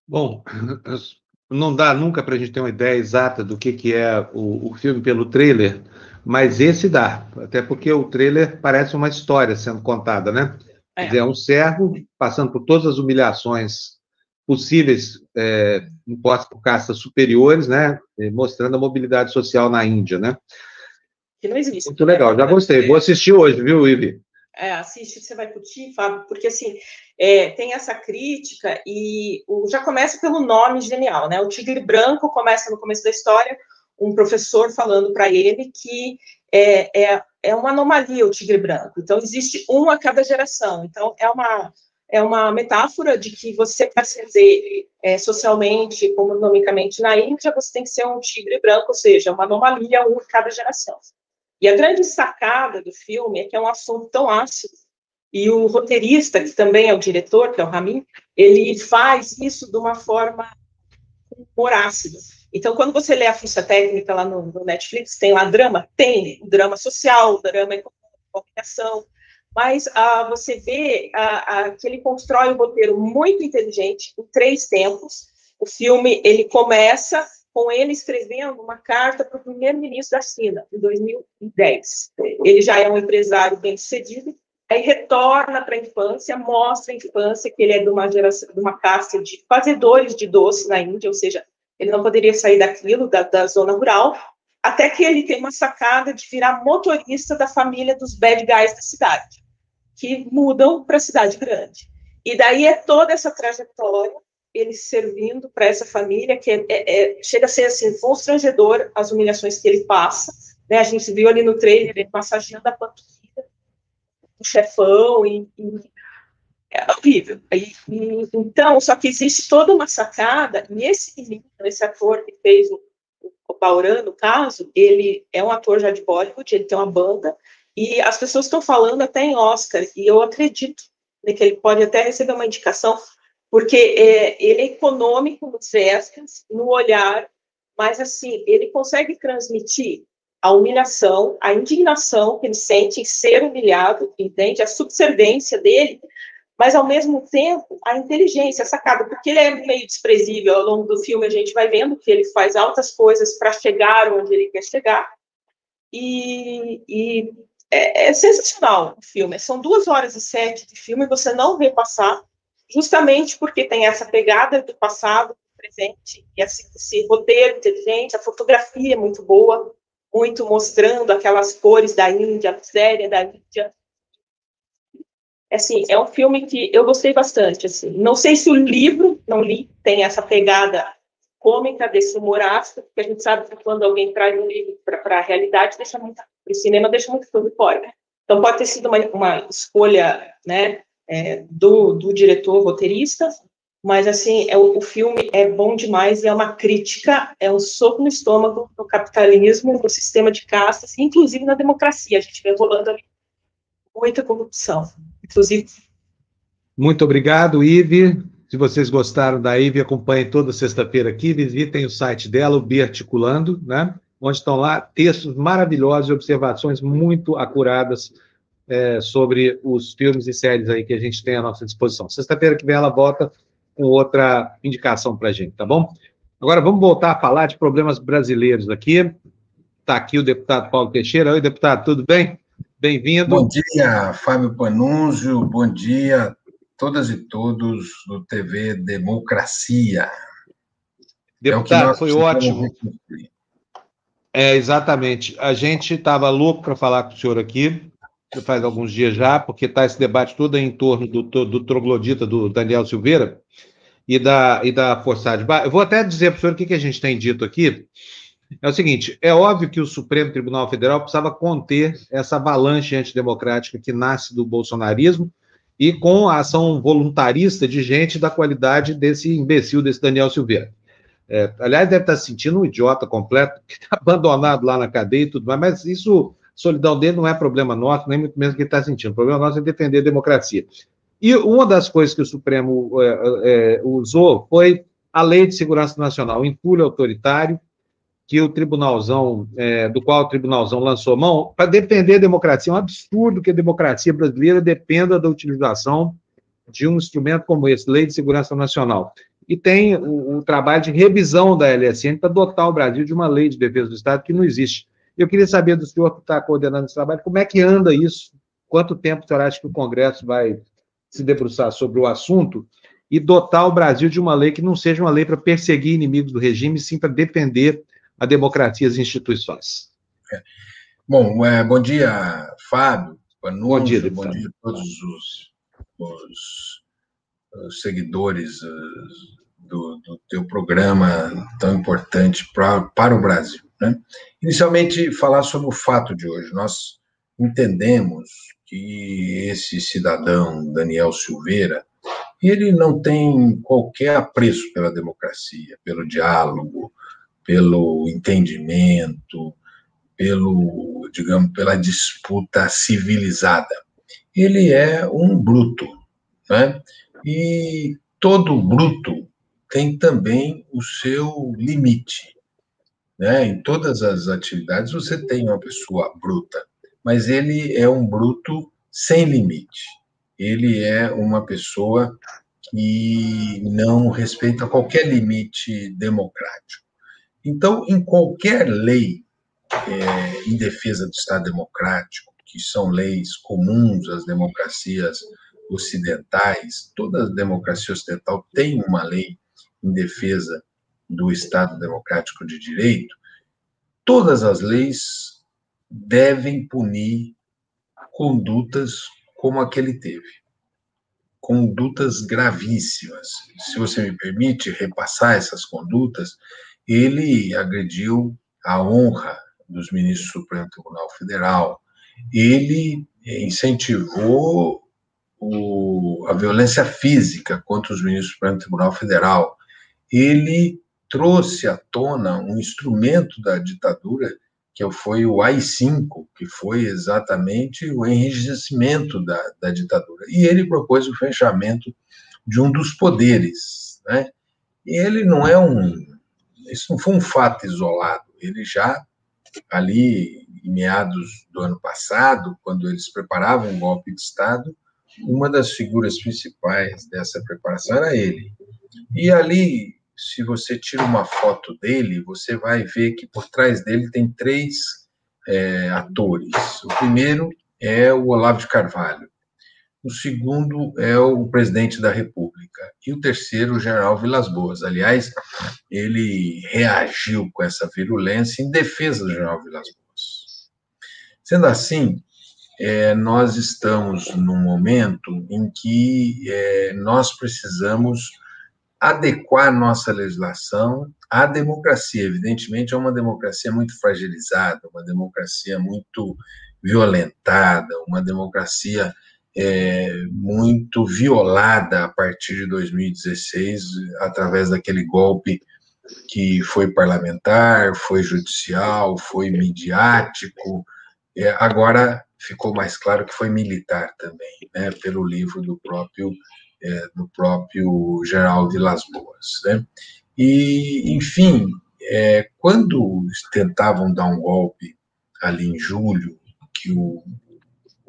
Bom, não dá nunca para a gente ter uma ideia exata do que, que é o, o filme pelo trailer, mas esse dá, até porque o trailer parece uma história sendo contada, né? É, dizer, é um servo passando por todas as humilhações possíveis é, impostas por castas superiores, né? Mostrando a mobilidade social na Índia, né? Que não existe. Muito legal, já gostei. Vou assistir hoje, viu, Ivi? É, assiste, você vai curtir, Fábio, porque assim, é, tem essa crítica e o, já começa pelo nome genial, né? O Tigre Branco começa no começo da história, um professor falando para ele que é, é, é uma anomalia o tigre branco. Então, existe um a cada geração. Então, é uma, é uma metáfora de que você, para ascender é, socialmente, economicamente na Índia, você tem que ser um tigre branco, ou seja, uma anomalia um a cada geração. E a grande sacada do filme é que é um assunto tão ácido, e o roteirista, que também é o diretor, que é o Ramin, ele faz isso de uma forma humor ácido. Então, quando você lê a ficha técnica lá no, no Netflix, tem lá drama? Tem, drama social, drama econômico, mas ah, você vê ah, ah, que ele constrói um roteiro muito inteligente, em três tempos. O filme, ele começa com ele escrevendo uma carta para o primeiro-ministro da China, em 2010. Ele já é um empresário bem-sucedido, aí retorna para a infância, mostra a infância que ele é de uma geração, de uma casta de fazedores de doces na Índia, ou seja, ele não poderia sair daquilo, da, da zona rural, até que ele tem uma sacada de virar motorista da família dos bad guys da cidade, que mudam para a cidade grande. E daí é toda essa trajetória, ele servindo para essa família, que é, é, é, chega a ser assim, constrangedor as humilhações que ele passa. Né? A gente viu ali no trailer ele massageando a panturrilha, o chefão, e, e é horrível. E, e, então, só que existe toda uma sacada, e esse menino, esse ator que fez o, o Bauran, no caso, ele é um ator já de Bollywood, ele tem uma banda, e as pessoas estão falando até em Oscar, e eu acredito né, que ele pode até receber uma indicação, porque é, ele é econômico nos gestos, no olhar, mas assim, ele consegue transmitir a humilhação, a indignação que ele sente em ser humilhado, entende? A subservência dele mas ao mesmo tempo a inteligência, sacada, porque ele é meio desprezível. Ao longo do filme, a gente vai vendo que ele faz altas coisas para chegar onde ele quer chegar, e, e é, é, sensacional o filme, são duas horas e sete de filme, você não vê passar, justamente porque tem essa pegada do passado, do presente, e esse, esse roteiro inteligente, a fotografia é muito boa, muito mostrando aquelas cores da Índia, a série da Índia, assim, é um filme que eu gostei bastante, assim. Não sei se o livro, não li, tem essa pegada cômica desse humor ácido, porque a gente sabe que quando alguém traz um livro para a realidade, deixa muito, o cinema deixa muito filme fora. Então pode ter sido uma, uma escolha, né, é, do, do diretor roteirista, mas assim, é, o, filme é bom demais e é uma crítica, é um soco no estômago do capitalismo, do sistema de castas, inclusive na democracia. A gente vê rolando ali muita corrupção inclusive. Muito obrigado, Ive. Se vocês gostaram da Ive, acompanhem toda sexta-feira aqui, visitem o site dela, o Biarticulando, né? onde estão lá textos maravilhosos e observações muito acuradas é, sobre os filmes e séries aí que a gente tem à nossa disposição. Sexta-feira que vem ela volta com outra indicação para a gente, tá bom? Agora vamos voltar a falar de problemas brasileiros aqui. Está aqui o deputado Paulo Teixeira. Oi, deputado, tudo bem? Bem-vindo. Bom dia, Fábio Panunzio. Bom dia, todas e todos do TV Democracia. Deputado, é foi ótimo. É, exatamente. A gente estava louco para falar com o senhor aqui, faz alguns dias já, porque está esse debate todo em torno do, do troglodita do Daniel Silveira e da, e da Forçade. Eu vou até dizer para o senhor o que, que a gente tem dito aqui é o seguinte: é óbvio que o Supremo Tribunal Federal precisava conter essa avalanche antidemocrática que nasce do bolsonarismo e com a ação voluntarista de gente da qualidade desse imbecil, desse Daniel Silveira. É, aliás, deve estar se sentindo um idiota completo, que está abandonado lá na cadeia e tudo mais, mas isso, solidão dele não é problema nosso, nem muito menos que ele está sentindo. O problema nosso é defender a democracia. E uma das coisas que o Supremo é, é, usou foi a Lei de Segurança Nacional, o entulho autoritário, que o tribunalzão, é, do qual o tribunalzão lançou mão, para defender a democracia. É um absurdo que a democracia brasileira dependa da utilização de um instrumento como esse, Lei de Segurança Nacional. e tem o, o trabalho de revisão da LSN para dotar o Brasil de uma lei de defesa do Estado que não existe. Eu queria saber do senhor que está coordenando esse trabalho, como é que anda isso? Quanto tempo o senhor acha que o Congresso vai se debruçar sobre o assunto e dotar o Brasil de uma lei que não seja uma lei para perseguir inimigos do regime, sim para defender a democracia e as instituições? É. Bom, é, bom dia, Fábio. bom dia, deputado. bom dia a todos os, os, os seguidores uh, do, do, teu programa tão importante pra, para o Brasil. Né? Inicialmente, falar sobre o fato de hoje. Nós entendemos que esse cidadão, Daniel Silveira, ele não tem qualquer apreço pela democracia, pelo diálogo, pelo entendimento, pelo, digamos, pela disputa civilizada. Ele é um bruto, né? E todo bruto tem também o seu limite, né? Em todas as atividades você tem uma pessoa bruta, mas ele é um bruto sem limite. Ele é uma pessoa que não respeita qualquer limite democrático. Então, em qualquer lei é, em defesa do Estado democrático, que são leis comuns às democracias ocidentais, toda democracia ocidental tem uma lei em defesa do Estado democrático de direito, todas as leis devem punir condutas como a que ele teve. Condutas gravíssimas. Se você me permite repassar essas condutas, ele agrediu a honra dos ministros do Supremo Tribunal Federal, ele incentivou o, a violência física contra os ministros do Supremo Tribunal Federal, ele trouxe à tona um instrumento da ditadura que foi o AI-5, que foi exatamente o enrijecimento da, da ditadura. E ele propôs o fechamento de um dos poderes. Né? E ele não é um. Isso não foi um fato isolado, ele já ali em meados do ano passado, quando eles preparavam um golpe de Estado, uma das figuras principais dessa preparação era ele. E ali, se você tira uma foto dele, você vai ver que por trás dele tem três é, atores. O primeiro é o Olavo de Carvalho, o segundo é o presidente da República, e o terceiro, o general Vilas Boas. Aliás, ele reagiu com essa virulência em defesa do general Vilas Boas. Sendo assim, é, nós estamos num momento em que é, nós precisamos adequar nossa legislação à democracia. Evidentemente, é uma democracia muito fragilizada, uma democracia muito violentada, uma democracia é, muito violada a partir de 2016, através daquele golpe que foi parlamentar, foi judicial, foi midiático, é, agora ficou mais claro que foi militar também, né, pelo livro do próprio é, do próprio General de Las Boas, né? E enfim, é, quando tentavam dar um golpe ali em julho, que o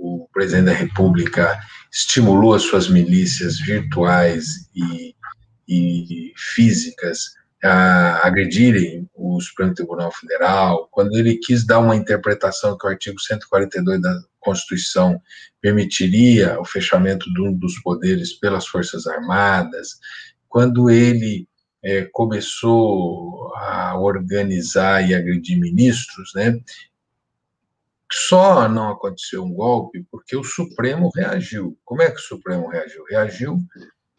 o presidente da República estimulou as suas milícias virtuais e, e físicas a agredirem o Supremo Tribunal Federal, quando ele quis dar uma interpretação que o artigo 142 da Constituição permitiria o fechamento de um dos poderes pelas Forças Armadas, quando ele é, começou a organizar e agredir ministros, né, só não aconteceu um golpe porque o Supremo reagiu. Como é que o Supremo reagiu? Reagiu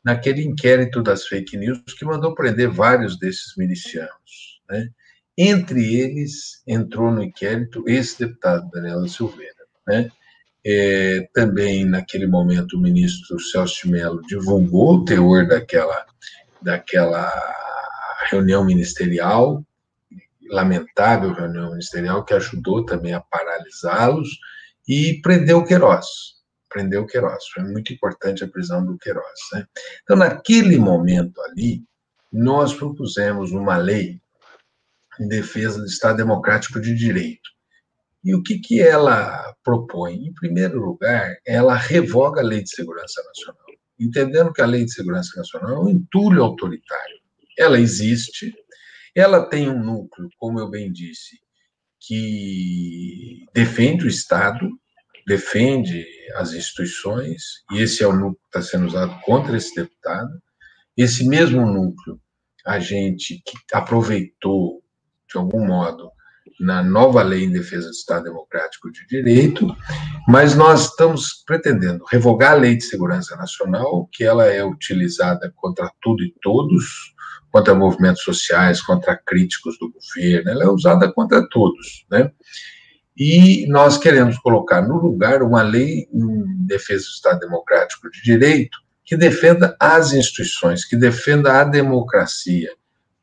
naquele inquérito das fake news que mandou prender vários desses milicianos. Né? Entre eles, entrou no inquérito esse deputado, Daniela Silveira. Né? É, também, naquele momento, o ministro Celso de Mello divulgou o teor daquela, daquela reunião ministerial, lamentável reunião ministerial que ajudou também a paralisá-los e prendeu Queiroz. Prendeu o Queiroz. Foi muito importante a prisão do Queiroz. Né? Então, naquele momento ali, nós propusemos uma lei em defesa do Estado Democrático de Direito. E o que, que ela propõe? Em primeiro lugar, ela revoga a Lei de Segurança Nacional. entendendo que a Lei de Segurança Nacional é um entulho autoritário. Ela existe, ela tem um núcleo, como eu bem disse, que defende o Estado, defende as instituições, e esse é o núcleo que está sendo usado contra esse deputado. Esse mesmo núcleo, a gente que aproveitou, de algum modo, na nova lei em defesa do Estado Democrático de Direito, mas nós estamos pretendendo revogar a Lei de Segurança Nacional, que ela é utilizada contra tudo e todos, contra movimentos sociais, contra críticos do governo, ela é usada contra todos, né? E nós queremos colocar no lugar uma lei em defesa do Estado Democrático de Direito que defenda as instituições, que defenda a democracia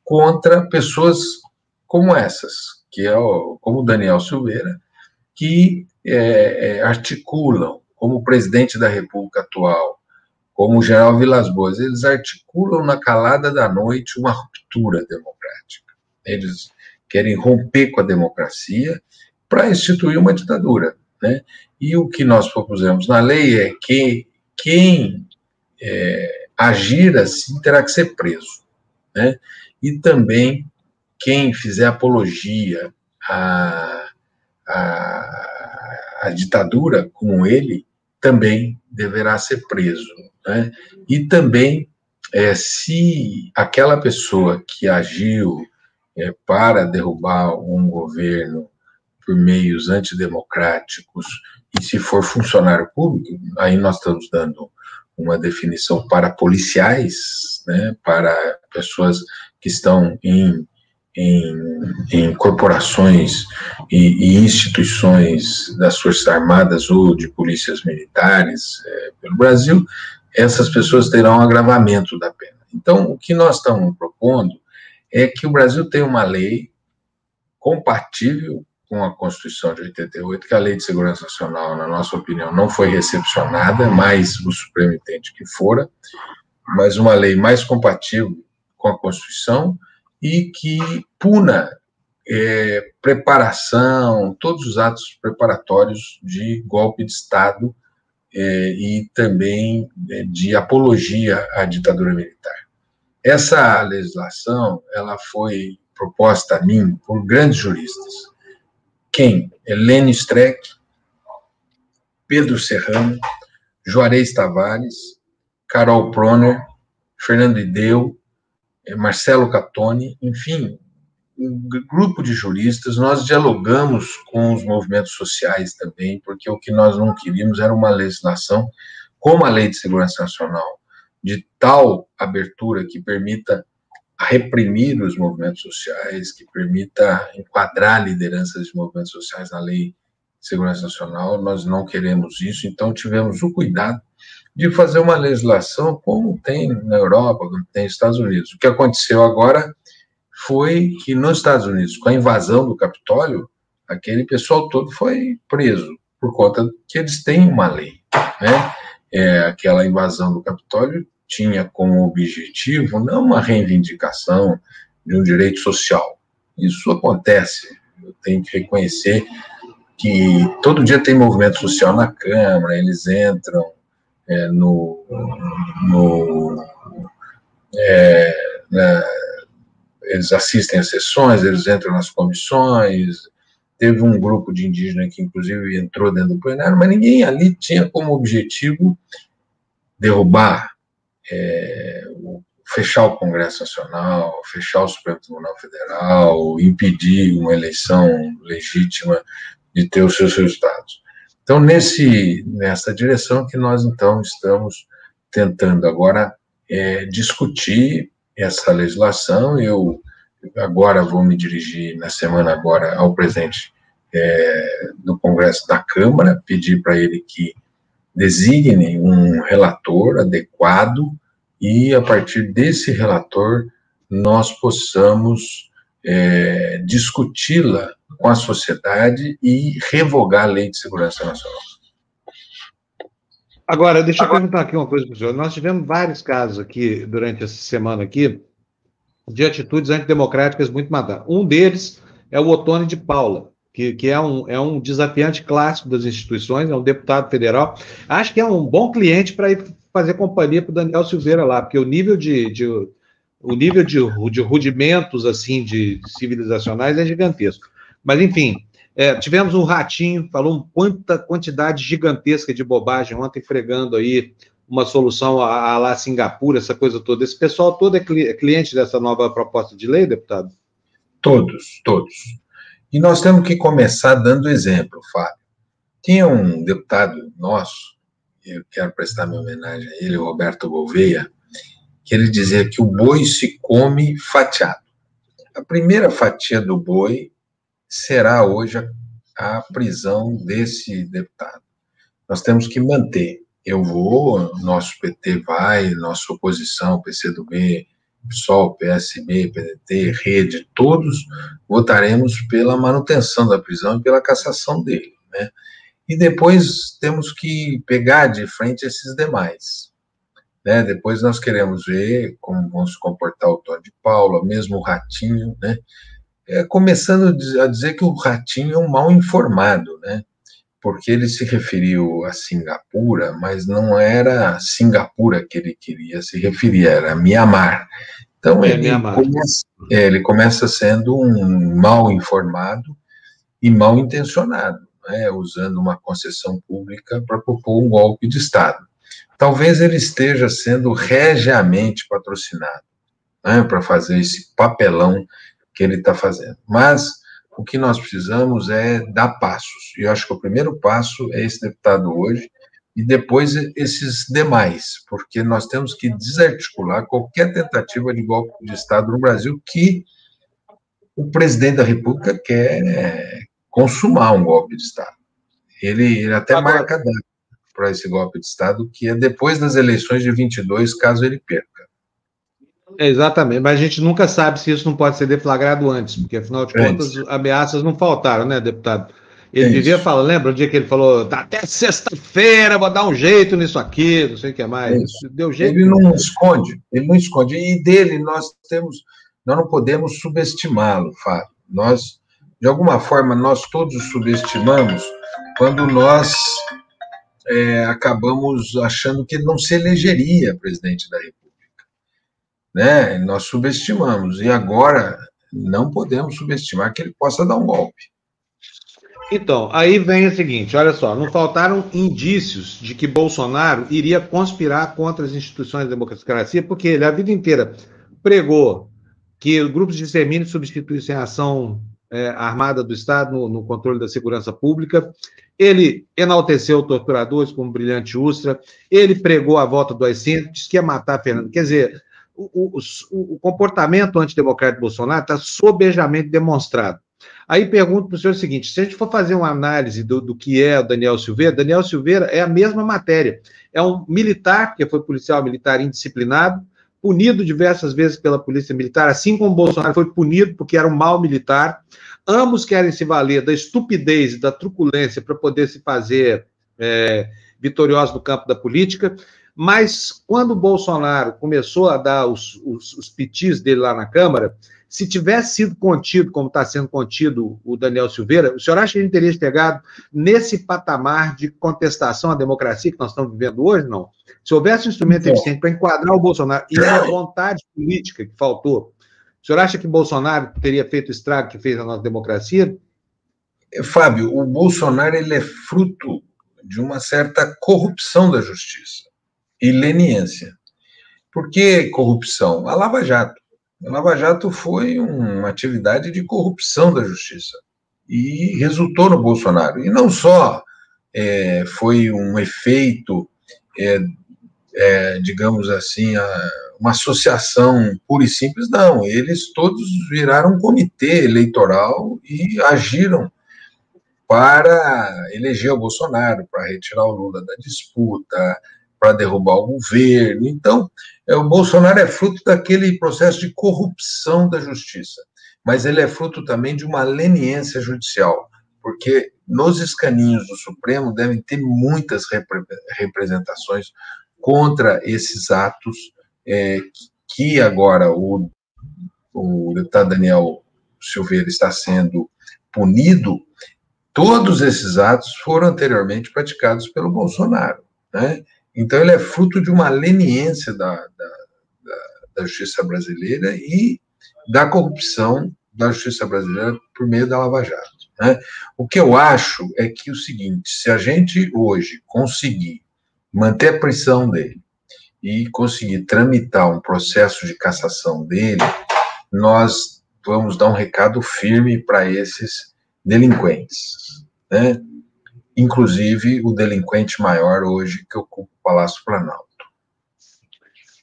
contra pessoas como essas, que é o, como Daniel Silveira, que é, é, articulam, como o presidente da República atual, como o general Vilas Boas, eles articulam na calada da noite uma ruptura democrática. Eles querem romper com a democracia para instituir uma ditadura. Né? E o que nós propusemos na lei é que quem é, agir assim terá que ser preso. Né? E também quem fizer apologia à, à, à ditadura, como ele, também deverá ser preso. Né? E também, é, se aquela pessoa que agiu é, para derrubar um governo por meios antidemocráticos, e se for funcionário público, aí nós estamos dando uma definição para policiais, né, para pessoas que estão em em, em corporações e, e, instituições das Forças Armadas ou de polícias militares é, pelo Brasil, essas pessoas terão um agravamento da pena. Então, o que nós estamos propondo é que o Brasil tenha uma lei compatível com a Constituição de 88, que a Lei de Segurança Nacional, na nossa opinião, não foi recepcionada, mas o Supremo entende que fora, mas uma lei mais compatível com a Constituição, e que puna é, preparação, todos os atos preparatórios de golpe de Estado é, e também é, de apologia à ditadura militar. Essa legislação ela foi proposta a mim por grandes juristas. Quem? Helene Streck, Pedro Serrano, Juarez Tavares, Carol Proner, Fernando Ideu, é, Marcelo Catoni, enfim, um grupo de juristas, nós dialogamos com os movimentos sociais também, porque o que nós não queríamos era uma legislação como a Lei de Segurança Nacional, de tal abertura que permita reprimir os movimentos sociais, que permita enquadrar lideranças de movimentos sociais na Lei de Segurança Nacional, nós não queremos isso, então tivemos o cuidado de fazer uma legislação como tem na Europa, como tem nos Estados Unidos. O que aconteceu agora foi que nos Estados Unidos, com a invasão do Capitólio, aquele pessoal todo foi preso, por conta que eles têm uma lei. Né? É, aquela invasão do Capitólio tinha como objetivo não uma reivindicação de um direito social. Isso acontece, eu tenho que reconhecer que todo dia tem movimento social na Câmara, eles entram, é, no, no é, né, eles assistem às sessões, eles entram nas comissões. Teve um grupo de indígenas que, inclusive, entrou dentro do plenário, mas ninguém ali tinha como objetivo derrubar, é, fechar o Congresso Nacional, fechar o Supremo Tribunal Federal, impedir uma eleição legítima de ter os seus resultados. Então, nesse, nessa direção que nós, então, estamos tentando agora é, discutir essa legislação. Eu agora vou me dirigir, na semana agora, ao presidente é, do Congresso da Câmara, pedir para ele que designe um relator adequado e, a partir desse relator, nós possamos é, discuti-la com a sociedade e revogar a Lei de Segurança Nacional. Agora, deixa eu perguntar aqui uma coisa para o senhor. Nós tivemos vários casos aqui, durante essa semana aqui, de atitudes antidemocráticas muito matadas. Um deles é o Otone de Paula, que, que é, um, é um desafiante clássico das instituições, é um deputado federal. Acho que é um bom cliente para ir fazer companhia para o Daniel Silveira lá, porque o nível de, de o nível de, de, rudimentos assim de civilizacionais é gigantesco. Mas enfim, é, tivemos um ratinho, falou quanta quantidade gigantesca de bobagem ontem, fregando aí uma solução a, a lá Singapura, essa coisa toda. Esse pessoal todo é, é cliente dessa nova proposta de lei, deputado? Todos, todos. E nós temos que começar dando exemplo, Fábio. Tinha um deputado nosso, eu quero prestar minha homenagem a ele, Roberto Gouveia, que ele dizia que o boi se come fatiado. A primeira fatia do boi será hoje a, a prisão desse deputado. Nós temos que manter. Eu vou, nosso PT vai, nossa oposição, PCdoB, PSOL, PSB, PDT, Rede, todos votaremos pela manutenção da prisão e pela cassação dele, né? E depois temos que pegar de frente esses demais. Né? Depois nós queremos ver como vão se comportar o Tony de Paula, mesmo o Ratinho, né? É, começando a dizer que o Ratinho é um mal informado, né? Porque ele se referiu a Singapura, mas não era Singapura que ele queria se referir, era Mianmar. Então é, ele, Mianmar. Começa, é, ele começa sendo um mal informado e mal intencionado, né? usando uma concessão pública para propor um golpe de Estado. Talvez ele esteja sendo regiamente patrocinado né, para fazer esse papelão que ele está fazendo. Mas o que nós precisamos é dar passos. E eu acho que o primeiro passo é esse deputado hoje, e depois esses demais, porque nós temos que desarticular qualquer tentativa de golpe de Estado no Brasil que o presidente da República quer consumar um golpe de Estado. Ele, ele até Agora, marca data para esse golpe de Estado, que é depois das eleições de 22, caso ele perca. exatamente, mas a gente nunca sabe se isso não pode ser deflagrado antes, porque afinal de contas, ameaças não faltaram, né, deputado? Ele é vivia falando, lembra o dia que ele falou, tá até sexta-feira, vou dar um jeito nisso aqui, não sei o que mais. É Deu jeito. Ele não esconde, ele não esconde. E dele nós temos, nós não podemos subestimá-lo, Fábio. Nós, de alguma forma, nós todos subestimamos quando nós é, acabamos achando que não se elegeria presidente da República. Né? Nós subestimamos, e agora não podemos subestimar que ele possa dar um golpe. Então, aí vem o seguinte: olha só, não faltaram indícios de que Bolsonaro iria conspirar contra as instituições da democracia, porque ele a vida inteira pregou que grupos de extermínio substituíssem a ação é, armada do Estado no, no, controle da segurança pública. Ele enalteceu torturadores como Brilhante Ustra, ele pregou a volta do AI-5, disse que ia matar Fernando. Quer dizer, o, o, o comportamento antidemocrático de Bolsonaro está sobejamente demonstrado. Aí pergunto para o senhor o seguinte: se a gente for fazer uma análise do, do que é o Daniel Silveira, Daniel Silveira é a mesma matéria. É um militar, que foi policial militar indisciplinado, punido diversas vezes pela polícia militar, assim como Bolsonaro foi punido porque era um mau militar. Ambos querem se valer da estupidez e da truculência para poder se fazer é, no campo da política. Mas quando Bolsonaro começou a dar os, os, os pitis dele lá na Câmara, se tivesse sido contido, como está sendo contido o Daniel Silveira, o senhor acha que ele teria chegado nesse patamar de contestação à democracia que nós estamos vivendo hoje? Não. Se houvesse um instrumento então, eficiente para enquadrar o Bolsonaro e a vontade política que faltou, o senhor acha que Bolsonaro teria feito o estrago que fez a nossa democracia? Fábio, o Bolsonaro ele é fruto de uma certa corrupção da justiça e leniência. Por que corrupção? A Lava Jato. A Lava Jato foi uma atividade de corrupção da justiça e resultou no Bolsonaro. E não só é, foi um efeito, é, é, digamos assim, a, uma associação pura e simples, não. Eles todos viraram um comitê eleitoral e agiram para eleger o Bolsonaro, para retirar o Lula da disputa, para derrubar o governo. Então, é, o Bolsonaro é fruto daquele processo de corrupção da justiça, mas ele é fruto também de uma leniência judicial, porque nos escaninhos do Supremo devem ter muitas repre representações contra esses atos é, que agora o, o deputado Daniel Silveira está sendo punido. Todos esses atos foram anteriormente praticados pelo Bolsonaro. Né? Então, ele é fruto de uma leniência da, da, da, da justiça brasileira e da corrupção da justiça brasileira por meio da Lava Jato. Né? O que eu acho é que o seguinte: se a gente hoje conseguir manter a prisão dele e conseguir tramitar um processo de cassação dele, nós vamos dar um recado firme para esses delinquentes, né? Inclusive o delinquente maior hoje que ocupa o Palácio Planalto.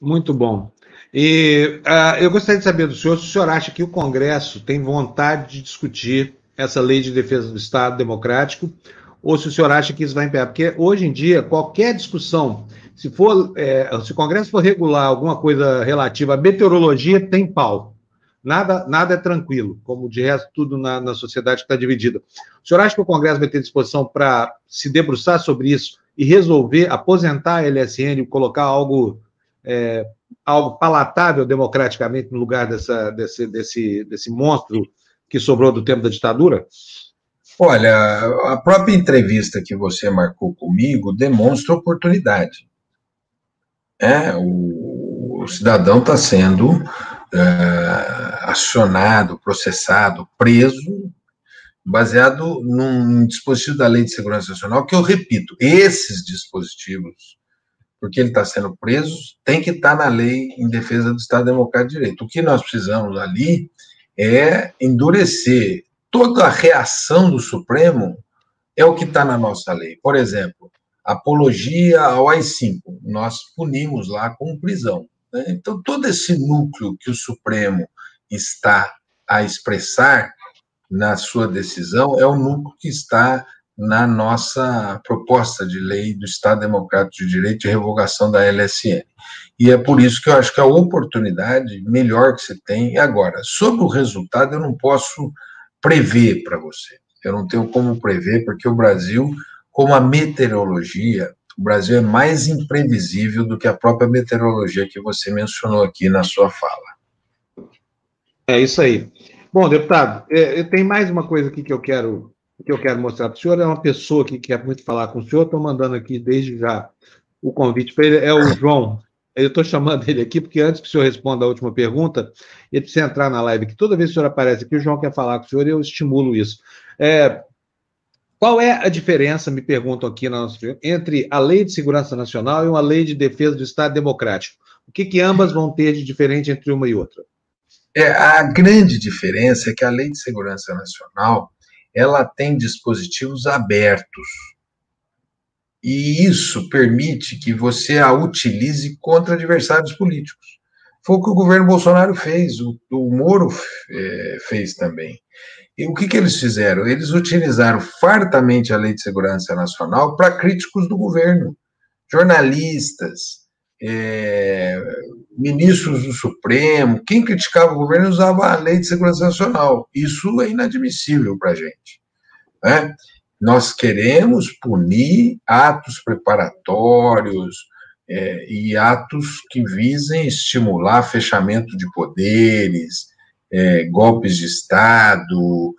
Muito bom. E uh, eu gostaria de saber do senhor se o senhor acha que o Congresso tem vontade de discutir essa lei de defesa do Estado democrático, ou se o senhor acha que isso vai empenhar. Porque hoje em dia, qualquer discussão, se for, é, se o Congresso for regular alguma coisa relativa à meteorologia, tem pau. Nada, nada é tranquilo, como de resto tudo na, na sociedade está dividida. O senhor acha que o Congresso vai ter disposição para se debruçar sobre isso e resolver aposentar a LSN e colocar algo, é, algo palatável democraticamente no lugar dessa, desse, desse, desse monstro que sobrou do tempo da ditadura? Olha, a própria entrevista que você marcou comigo demonstra oportunidade. É, o, o cidadão está sendo é, acionado, processado, preso, baseado num dispositivo da Lei de Segurança Nacional, que eu repito, esses dispositivos, porque ele está sendo preso, tem que estar tá na lei em defesa do Estado Democrático de Direito. O que nós precisamos ali é endurecer toda a reação do Supremo é o que está na nossa lei. Por exemplo, apologia ao AI-5, nós punimos lá com prisão. Né? Então, todo esse núcleo que o Supremo está a expressar na sua decisão é o núcleo que está na nossa proposta de lei do Estado Democrático de Direito de revogação da LSN. E é por isso que eu acho que a oportunidade melhor que você tem é agora. Sobre o resultado, eu não posso prever para você. Eu não tenho como prever, porque o Brasil, como a meteorologia, o Brasil é mais imprevisível do que a própria meteorologia que você mencionou aqui na sua fala. É isso aí. Bom, deputado, é, tem mais uma coisa aqui que eu quero que eu quero mostrar para o senhor. É uma pessoa que quer muito falar com o senhor. Estou mandando aqui desde já o convite para ele. É o João eu estou chamando ele aqui porque antes que o senhor responda a última pergunta, ele precisa entrar na live, que toda vez que o senhor aparece aqui, o João quer falar com o senhor e eu estimulo isso. É, qual é a diferença, me perguntam aqui entre a Lei de Segurança Nacional e uma Lei de Defesa do Estado Democrático? O que, que ambas vão ter de diferente entre uma e outra? É, a grande diferença é que a Lei de Segurança Nacional ela tem dispositivos abertos e isso permite que você a utilize contra adversários políticos. Foi o que o governo Bolsonaro fez, o, o Moro é, fez também. E o que, que eles fizeram? Eles utilizaram fartamente a Lei de Segurança Nacional para críticos do governo, jornalistas, é, ministros do Supremo, quem criticava o governo usava a Lei de Segurança Nacional. Isso é inadmissível para a gente. Né? Nós queremos punir atos preparatórios é, e atos que visem estimular fechamento de poderes, é, golpes de Estado,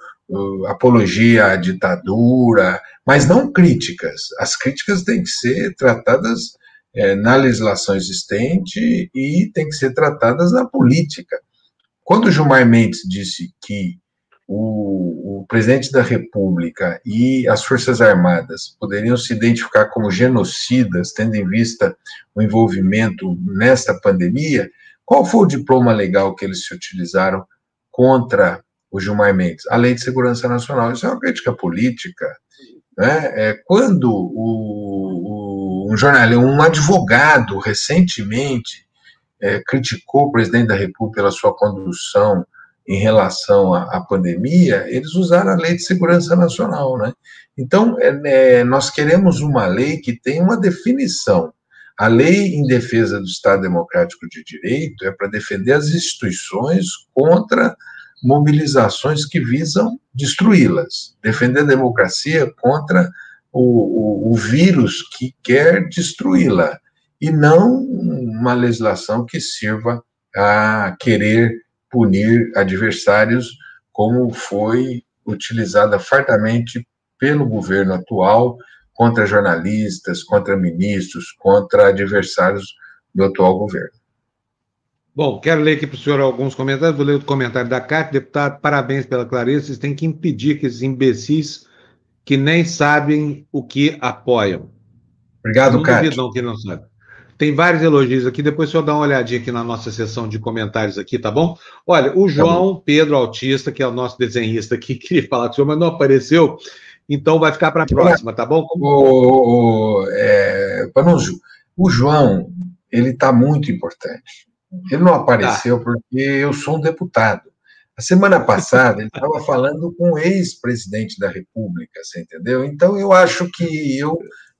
apologia à ditadura, mas não críticas. As críticas têm que ser tratadas é, na legislação existente e têm que ser tratadas na política. Quando Gilmar Mendes disse que o, o, presidente da República e as Forças Armadas poderiam se identificar como genocidas, tendo em vista o envolvimento nesta pandemia, qual foi o diploma legal que eles se utilizaram contra o Gilmar Mendes? A Lei de Segurança Nacional. Isso é uma crítica política. Né? É, quando o, o, um jornalista, um advogado, recentemente, é, criticou o presidente da República pela sua condução em relação à, à, pandemia, eles usaram a Lei de Segurança Nacional, né? Então, é, é, nós queremos uma lei que tenha uma definição. A lei em defesa do Estado Democrático de Direito é para defender as instituições contra mobilizações que visam destruí-las, defender a democracia contra o, o, o vírus que quer destruí-la, e não uma legislação que sirva a querer punir adversários, como foi utilizada fartamente pelo governo atual, contra jornalistas, contra ministros, contra adversários do atual governo. Bom, quero ler aqui para o senhor alguns comentários. Vou ler o comentário da Cátia. Deputado, parabéns pela clareza. Vocês têm que impedir que esses imbecis que nem sabem o que apoiam. Obrigado, não Cátia. Não que não sabe. Tem vários elogios aqui, depois o senhor dá uma olhadinha aqui na nossa sessão de comentários aqui, tá bom? Olha, o João tá Pedro Autista, que é o nosso desenhista aqui, queria falar com o senhor, mas não apareceu, então vai ficar para a próxima, tá bom? O, o, é, Panunzio, o João, ele está muito importante. Ele não apareceu tá. porque eu sou um deputado. A semana passada ele estava falando com o ex-presidente da República, você entendeu? Então eu acho que eu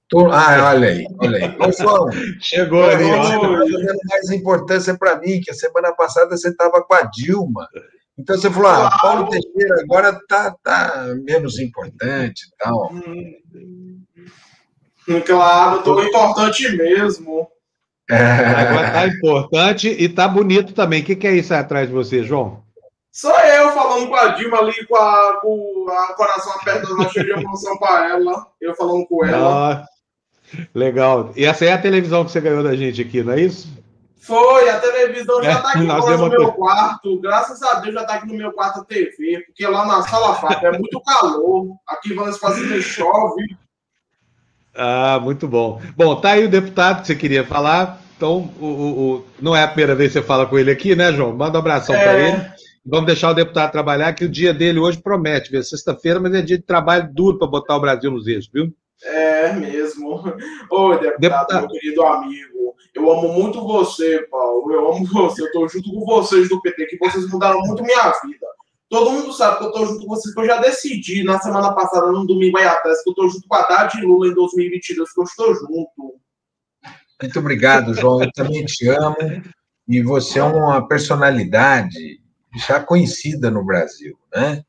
Tô... Ah, olha aí, olha aí. Ô, João, Chegou ali. Você está dando mais importância para mim, que a semana passada você estava com a Dilma. Então você falou, ah, Paulo Teixeira agora tá, tá menos importante e tal. Claro, tô importante mesmo. É. Agora tá importante e tá bonito também. O que, que é isso aí atrás de você, João? Sou eu falando com a Dilma ali, com a, com a coração aperto, eu cheguei a emoção para ela. Eu falando com ela. Ah, legal. E essa é a televisão que você ganhou da gente aqui, não é isso? Foi, a televisão já está aqui agora no meu quarto. Graças a Deus já está aqui no meu quarto a TV, porque lá na sala Fábio é muito calor. Aqui vamos fazer chove. Ah, muito bom. Bom, tá aí o deputado que você queria falar. Então, o, o, o, não é a primeira vez que você fala com ele aqui, né, João? Manda um abração é... para ele. Vamos deixar o deputado trabalhar, que o dia dele hoje promete, viu? Sexta-feira, mas é dia de trabalho duro para botar o Brasil nos eixos, viu? É mesmo. Ô, deputado, deputado, meu querido amigo, eu amo muito você, Paulo. Eu amo você. Eu tô junto com vocês do PT, que vocês mudaram muito minha vida. Todo mundo sabe que eu tô junto com vocês, que eu já decidi na semana passada, no domingo aí atrás, que eu tô junto com a Haddad e Lula em 2022, que eu estou junto. Muito obrigado, João. Eu também te amo. E você é uma personalidade já conhecida no Brasil, né?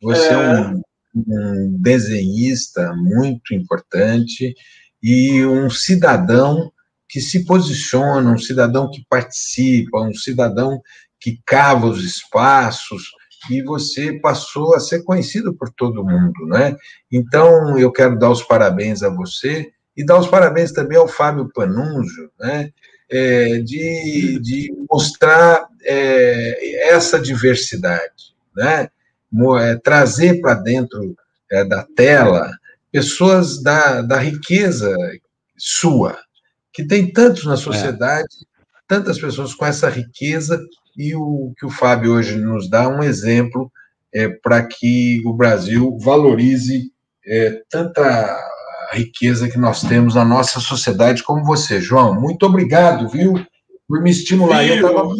Você é, é um, um desenhista muito importante e um cidadão que se posiciona, um cidadão que participa, um cidadão que cava os espaços, e você passou a ser conhecido por todo mundo, né? Então, eu quero dar os parabéns a você e dar os parabéns também ao Fábio Panunzio, né? É, de, de mostrar é, essa diversidade, né? É, trazer para dentro é, da tela pessoas da, da riqueza sua, que tem tantos na sociedade, tantas pessoas com essa riqueza, e o que o Fábio hoje nos dá um exemplo é, para que o Brasil valorize é, tanta riqueza que nós temos na nossa sociedade como você, João. Muito obrigado, viu? por me estimular. Eu, tava,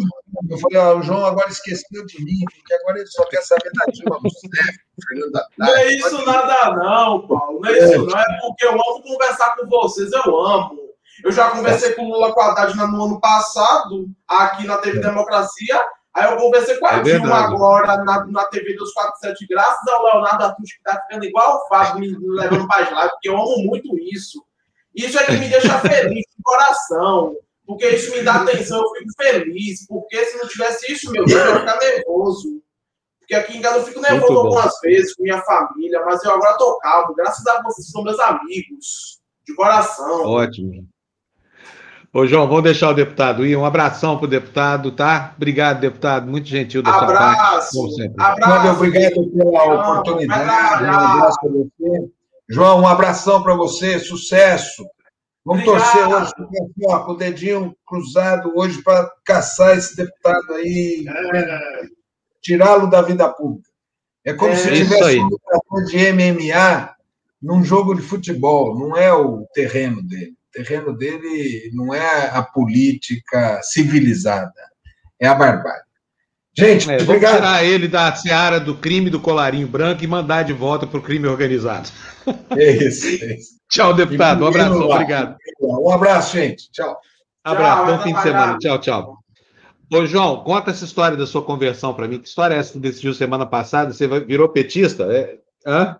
eu falei, ah, o João agora esqueceu de mim, porque agora ele só quer saber da Dilma Rousseff, Fernando Não é isso nada não, Paulo, não é, é isso não, é porque eu amo conversar com vocês, eu amo. Eu já conversei com o Lula com a Haddad no ano passado, aqui na TV é. Democracia, aí eu conversei com a é Dilma agora na, na TV dos 47, graças ao Leonardo Artus, que tá ficando igual o Fábio me levando para as lives, porque eu amo muito isso. Isso é que me deixa feliz de coração porque isso me dá atenção, eu fico feliz, porque se não tivesse isso, meu Deus, eu ia ficar nervoso. Porque aqui em casa eu fico nervoso algumas vezes com minha família, mas eu agora tô calmo, graças a vocês, são meus amigos, de coração. Ótimo. Ô, João, vamos deixar o deputado ir. Um abração para o deputado, tá? Obrigado, deputado. Muito gentil da sua parte. Abraço. Obrigado pela oportunidade. Um abraço para você. João, um abração para você. Sucesso. Vamos Obrigado. torcer hoje com o dedinho cruzado hoje para caçar esse deputado aí, é. tirá-lo da vida pública. É como é se tivesse um lutador de MMA num jogo de futebol, não é o terreno dele. O terreno dele não é a política civilizada, é a barbárie. Gente, é, vamos tirar ele da seara do crime do colarinho branco e mandar de volta para o crime organizado. É isso, é isso. Tchau, deputado. Um abraço, obrigado. Um abraço, gente. Tchau. Abraço, tchau, bom fim de semana. Tchau, tchau. Ô, João, conta essa história da sua conversão para mim. Que história é essa que decidiu semana passada? Você virou petista? É, Hã?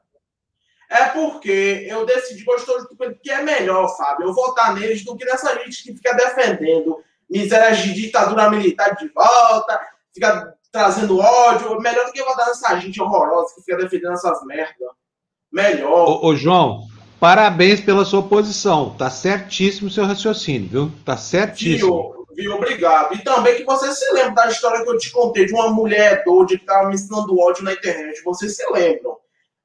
é porque eu decidi gostou do que é melhor, Fábio, eu votar neles do que nessa gente que fica defendendo misérias de ditadura militar de volta, fica trazendo ódio. Melhor do que votar nessa gente horrorosa que fica defendendo essas merdas. Melhor. Ô, ô João, Parabéns pela sua posição. Tá certíssimo o seu raciocínio, viu? Tá certíssimo. Viu, viu, obrigado. E também que você se lembra da história que eu te contei de uma mulher doida que estava me ensinando ódio na internet. Vocês se lembram?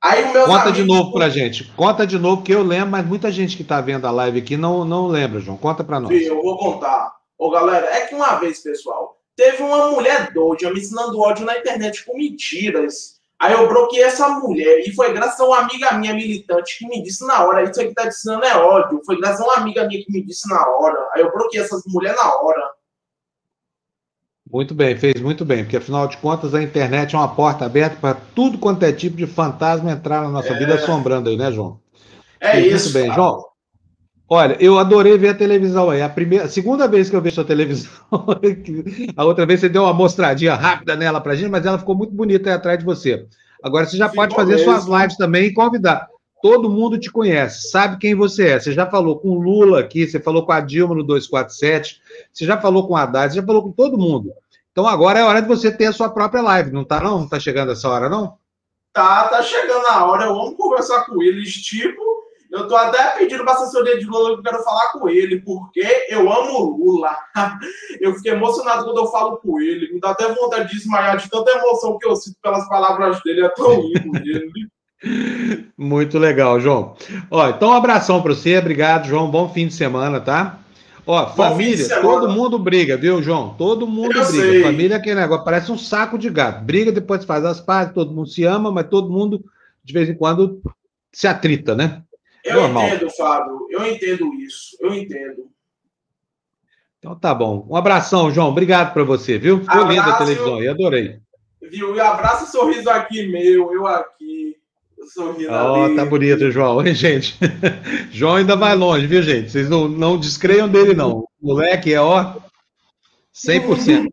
Aí o meu Conta amigos... de novo pra gente. Conta de novo, que eu lembro, mas muita gente que tá vendo a live aqui não, não lembra, João. Conta pra nós. Sim, eu vou contar. Ô, galera, é que uma vez, pessoal, teve uma mulher doida me ensinando ódio na internet com mentiras. Aí eu bloqueei essa mulher e foi graças a uma amiga minha militante que me disse na hora, isso aqui tá dizendo é ódio. Foi graças a uma amiga minha que me disse na hora. Aí eu bloqueei essas mulheres na hora. Muito bem, fez muito bem, porque afinal de contas a internet é uma porta aberta para tudo quanto é tipo de fantasma entrar na nossa é... vida assombrando aí, né, João? É fez isso. Muito bem, cara. João. Olha, eu adorei ver a televisão aí. A primeira, a segunda vez que eu vejo sua televisão, a outra vez você deu uma mostradinha rápida nela pra gente, mas ela ficou muito bonita aí atrás de você. Agora você já ficou pode fazer mesmo. suas lives também e convidar. Todo mundo te conhece, sabe quem você é. Você já falou com o Lula aqui, você falou com a Dilma no 247, você já falou com a Haddad, você já falou com todo mundo. Então agora é hora de você ter a sua própria live, não tá não? Não tá chegando essa hora, não? Tá, tá chegando a hora. Eu amo conversar com eles, tipo eu tô até pedindo para assessoria de Lula que eu quero falar com ele, porque eu amo Lula. Eu fiquei emocionado quando eu falo com ele. Me dá até vontade de desmaiar de tanta emoção que eu sinto pelas palavras dele. É tão lindo ele. Muito legal, João. Ó, então um abração para você. Obrigado, João. Bom fim de semana, tá? Ó, Bom família, todo mundo briga, viu, João? Todo mundo eu briga. Sei. Família é aquele negócio, parece um saco de gato. Briga, depois faz as pazes, todo mundo se ama, mas todo mundo, de vez em quando, se atrita, né? Eu Normal. entendo, Fábio. Eu entendo isso. Eu entendo. Então tá bom. Um abração, João. Obrigado para você, viu? Ficou linda a televisão aí, adorei. Viu? E abraço e sorriso aqui meu, eu aqui. Sorrindo oh, ali. tá bonito, João, hein, gente? João ainda vai longe, viu, gente? Vocês não, não descreiam dele, não. O moleque é, ó, 100%.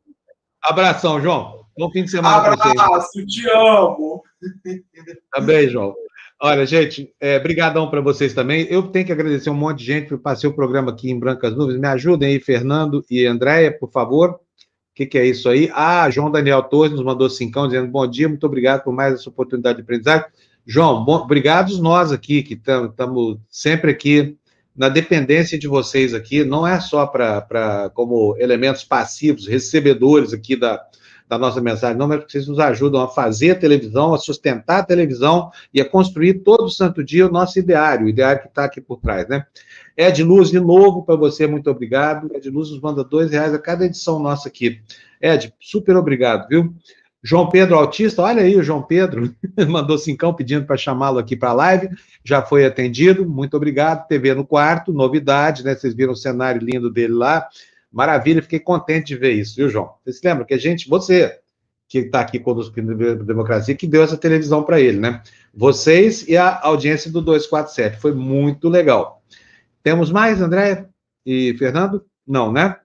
Abração, João. Bom fim de semana Abraço, te amo. Também, João. Olha, gente, é, brigadão para vocês também. Eu tenho que agradecer um monte de gente que passei o programa aqui em Brancas Nuvens. Me ajudem aí, Fernando e Andréia, por favor. O que, que, é isso aí? Ah, João Daniel Torres nos mandou cincão dizendo bom dia, muito obrigado por mais essa oportunidade de aprendizagem. João, bom, obrigados nós aqui, que estamos sempre aqui na dependência de vocês aqui, não é só para como elementos passivos, recebedores aqui da, da nossa mensagem, não, mas porque vocês nos ajudam a fazer a televisão, a sustentar a televisão e a construir todo santo dia o nosso ideário, o ideário que está aqui por trás, né? Ed Luz, de novo, para você, muito obrigado. Ed Luz nos manda dois reais a cada edição nossa aqui. Ed, super obrigado, viu? João Pedro Autista, olha aí o João Pedro, mandou cincão pedindo para chamá-lo aqui para a live, já foi atendido, muito obrigado. TV no quarto, novidade, né? Vocês viram o cenário lindo dele lá. Maravilha, fiquei contente de ver isso, viu, João? Você se lembra que a gente, você, que está aqui conosco na Democracia, que deu essa televisão para ele, né? Vocês e a audiência do 247. Foi muito legal. Temos mais, André e Fernando? Não, né?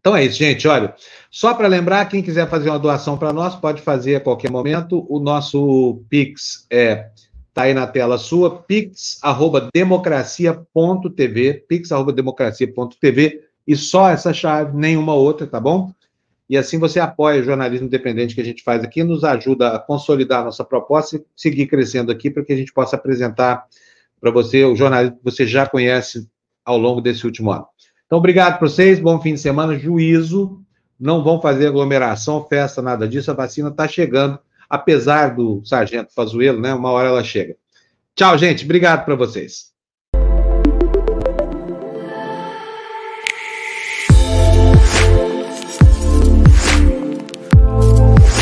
Então é isso, gente. Olha, só para lembrar, quem quiser fazer uma doação para nós, pode fazer a qualquer momento. O nosso Pix é tá aí na tela sua, pix@democracia.tv, pix@democracia.tv e só essa chave, nenhuma outra, tá bom? E assim você apoia o jornalismo independente que a gente faz aqui, nos ajuda a consolidar a nossa proposta e seguir crescendo aqui para que a gente possa apresentar para você o jornalismo que você já conhece ao longo desse último ano. Então, obrigado para vocês, bom fim de semana, juízo, não vão fazer aglomeração, festa, nada disso, a vacina está chegando, apesar do sargento Pazuello, né, uma hora ela chega. Tchau, gente, obrigado para vocês.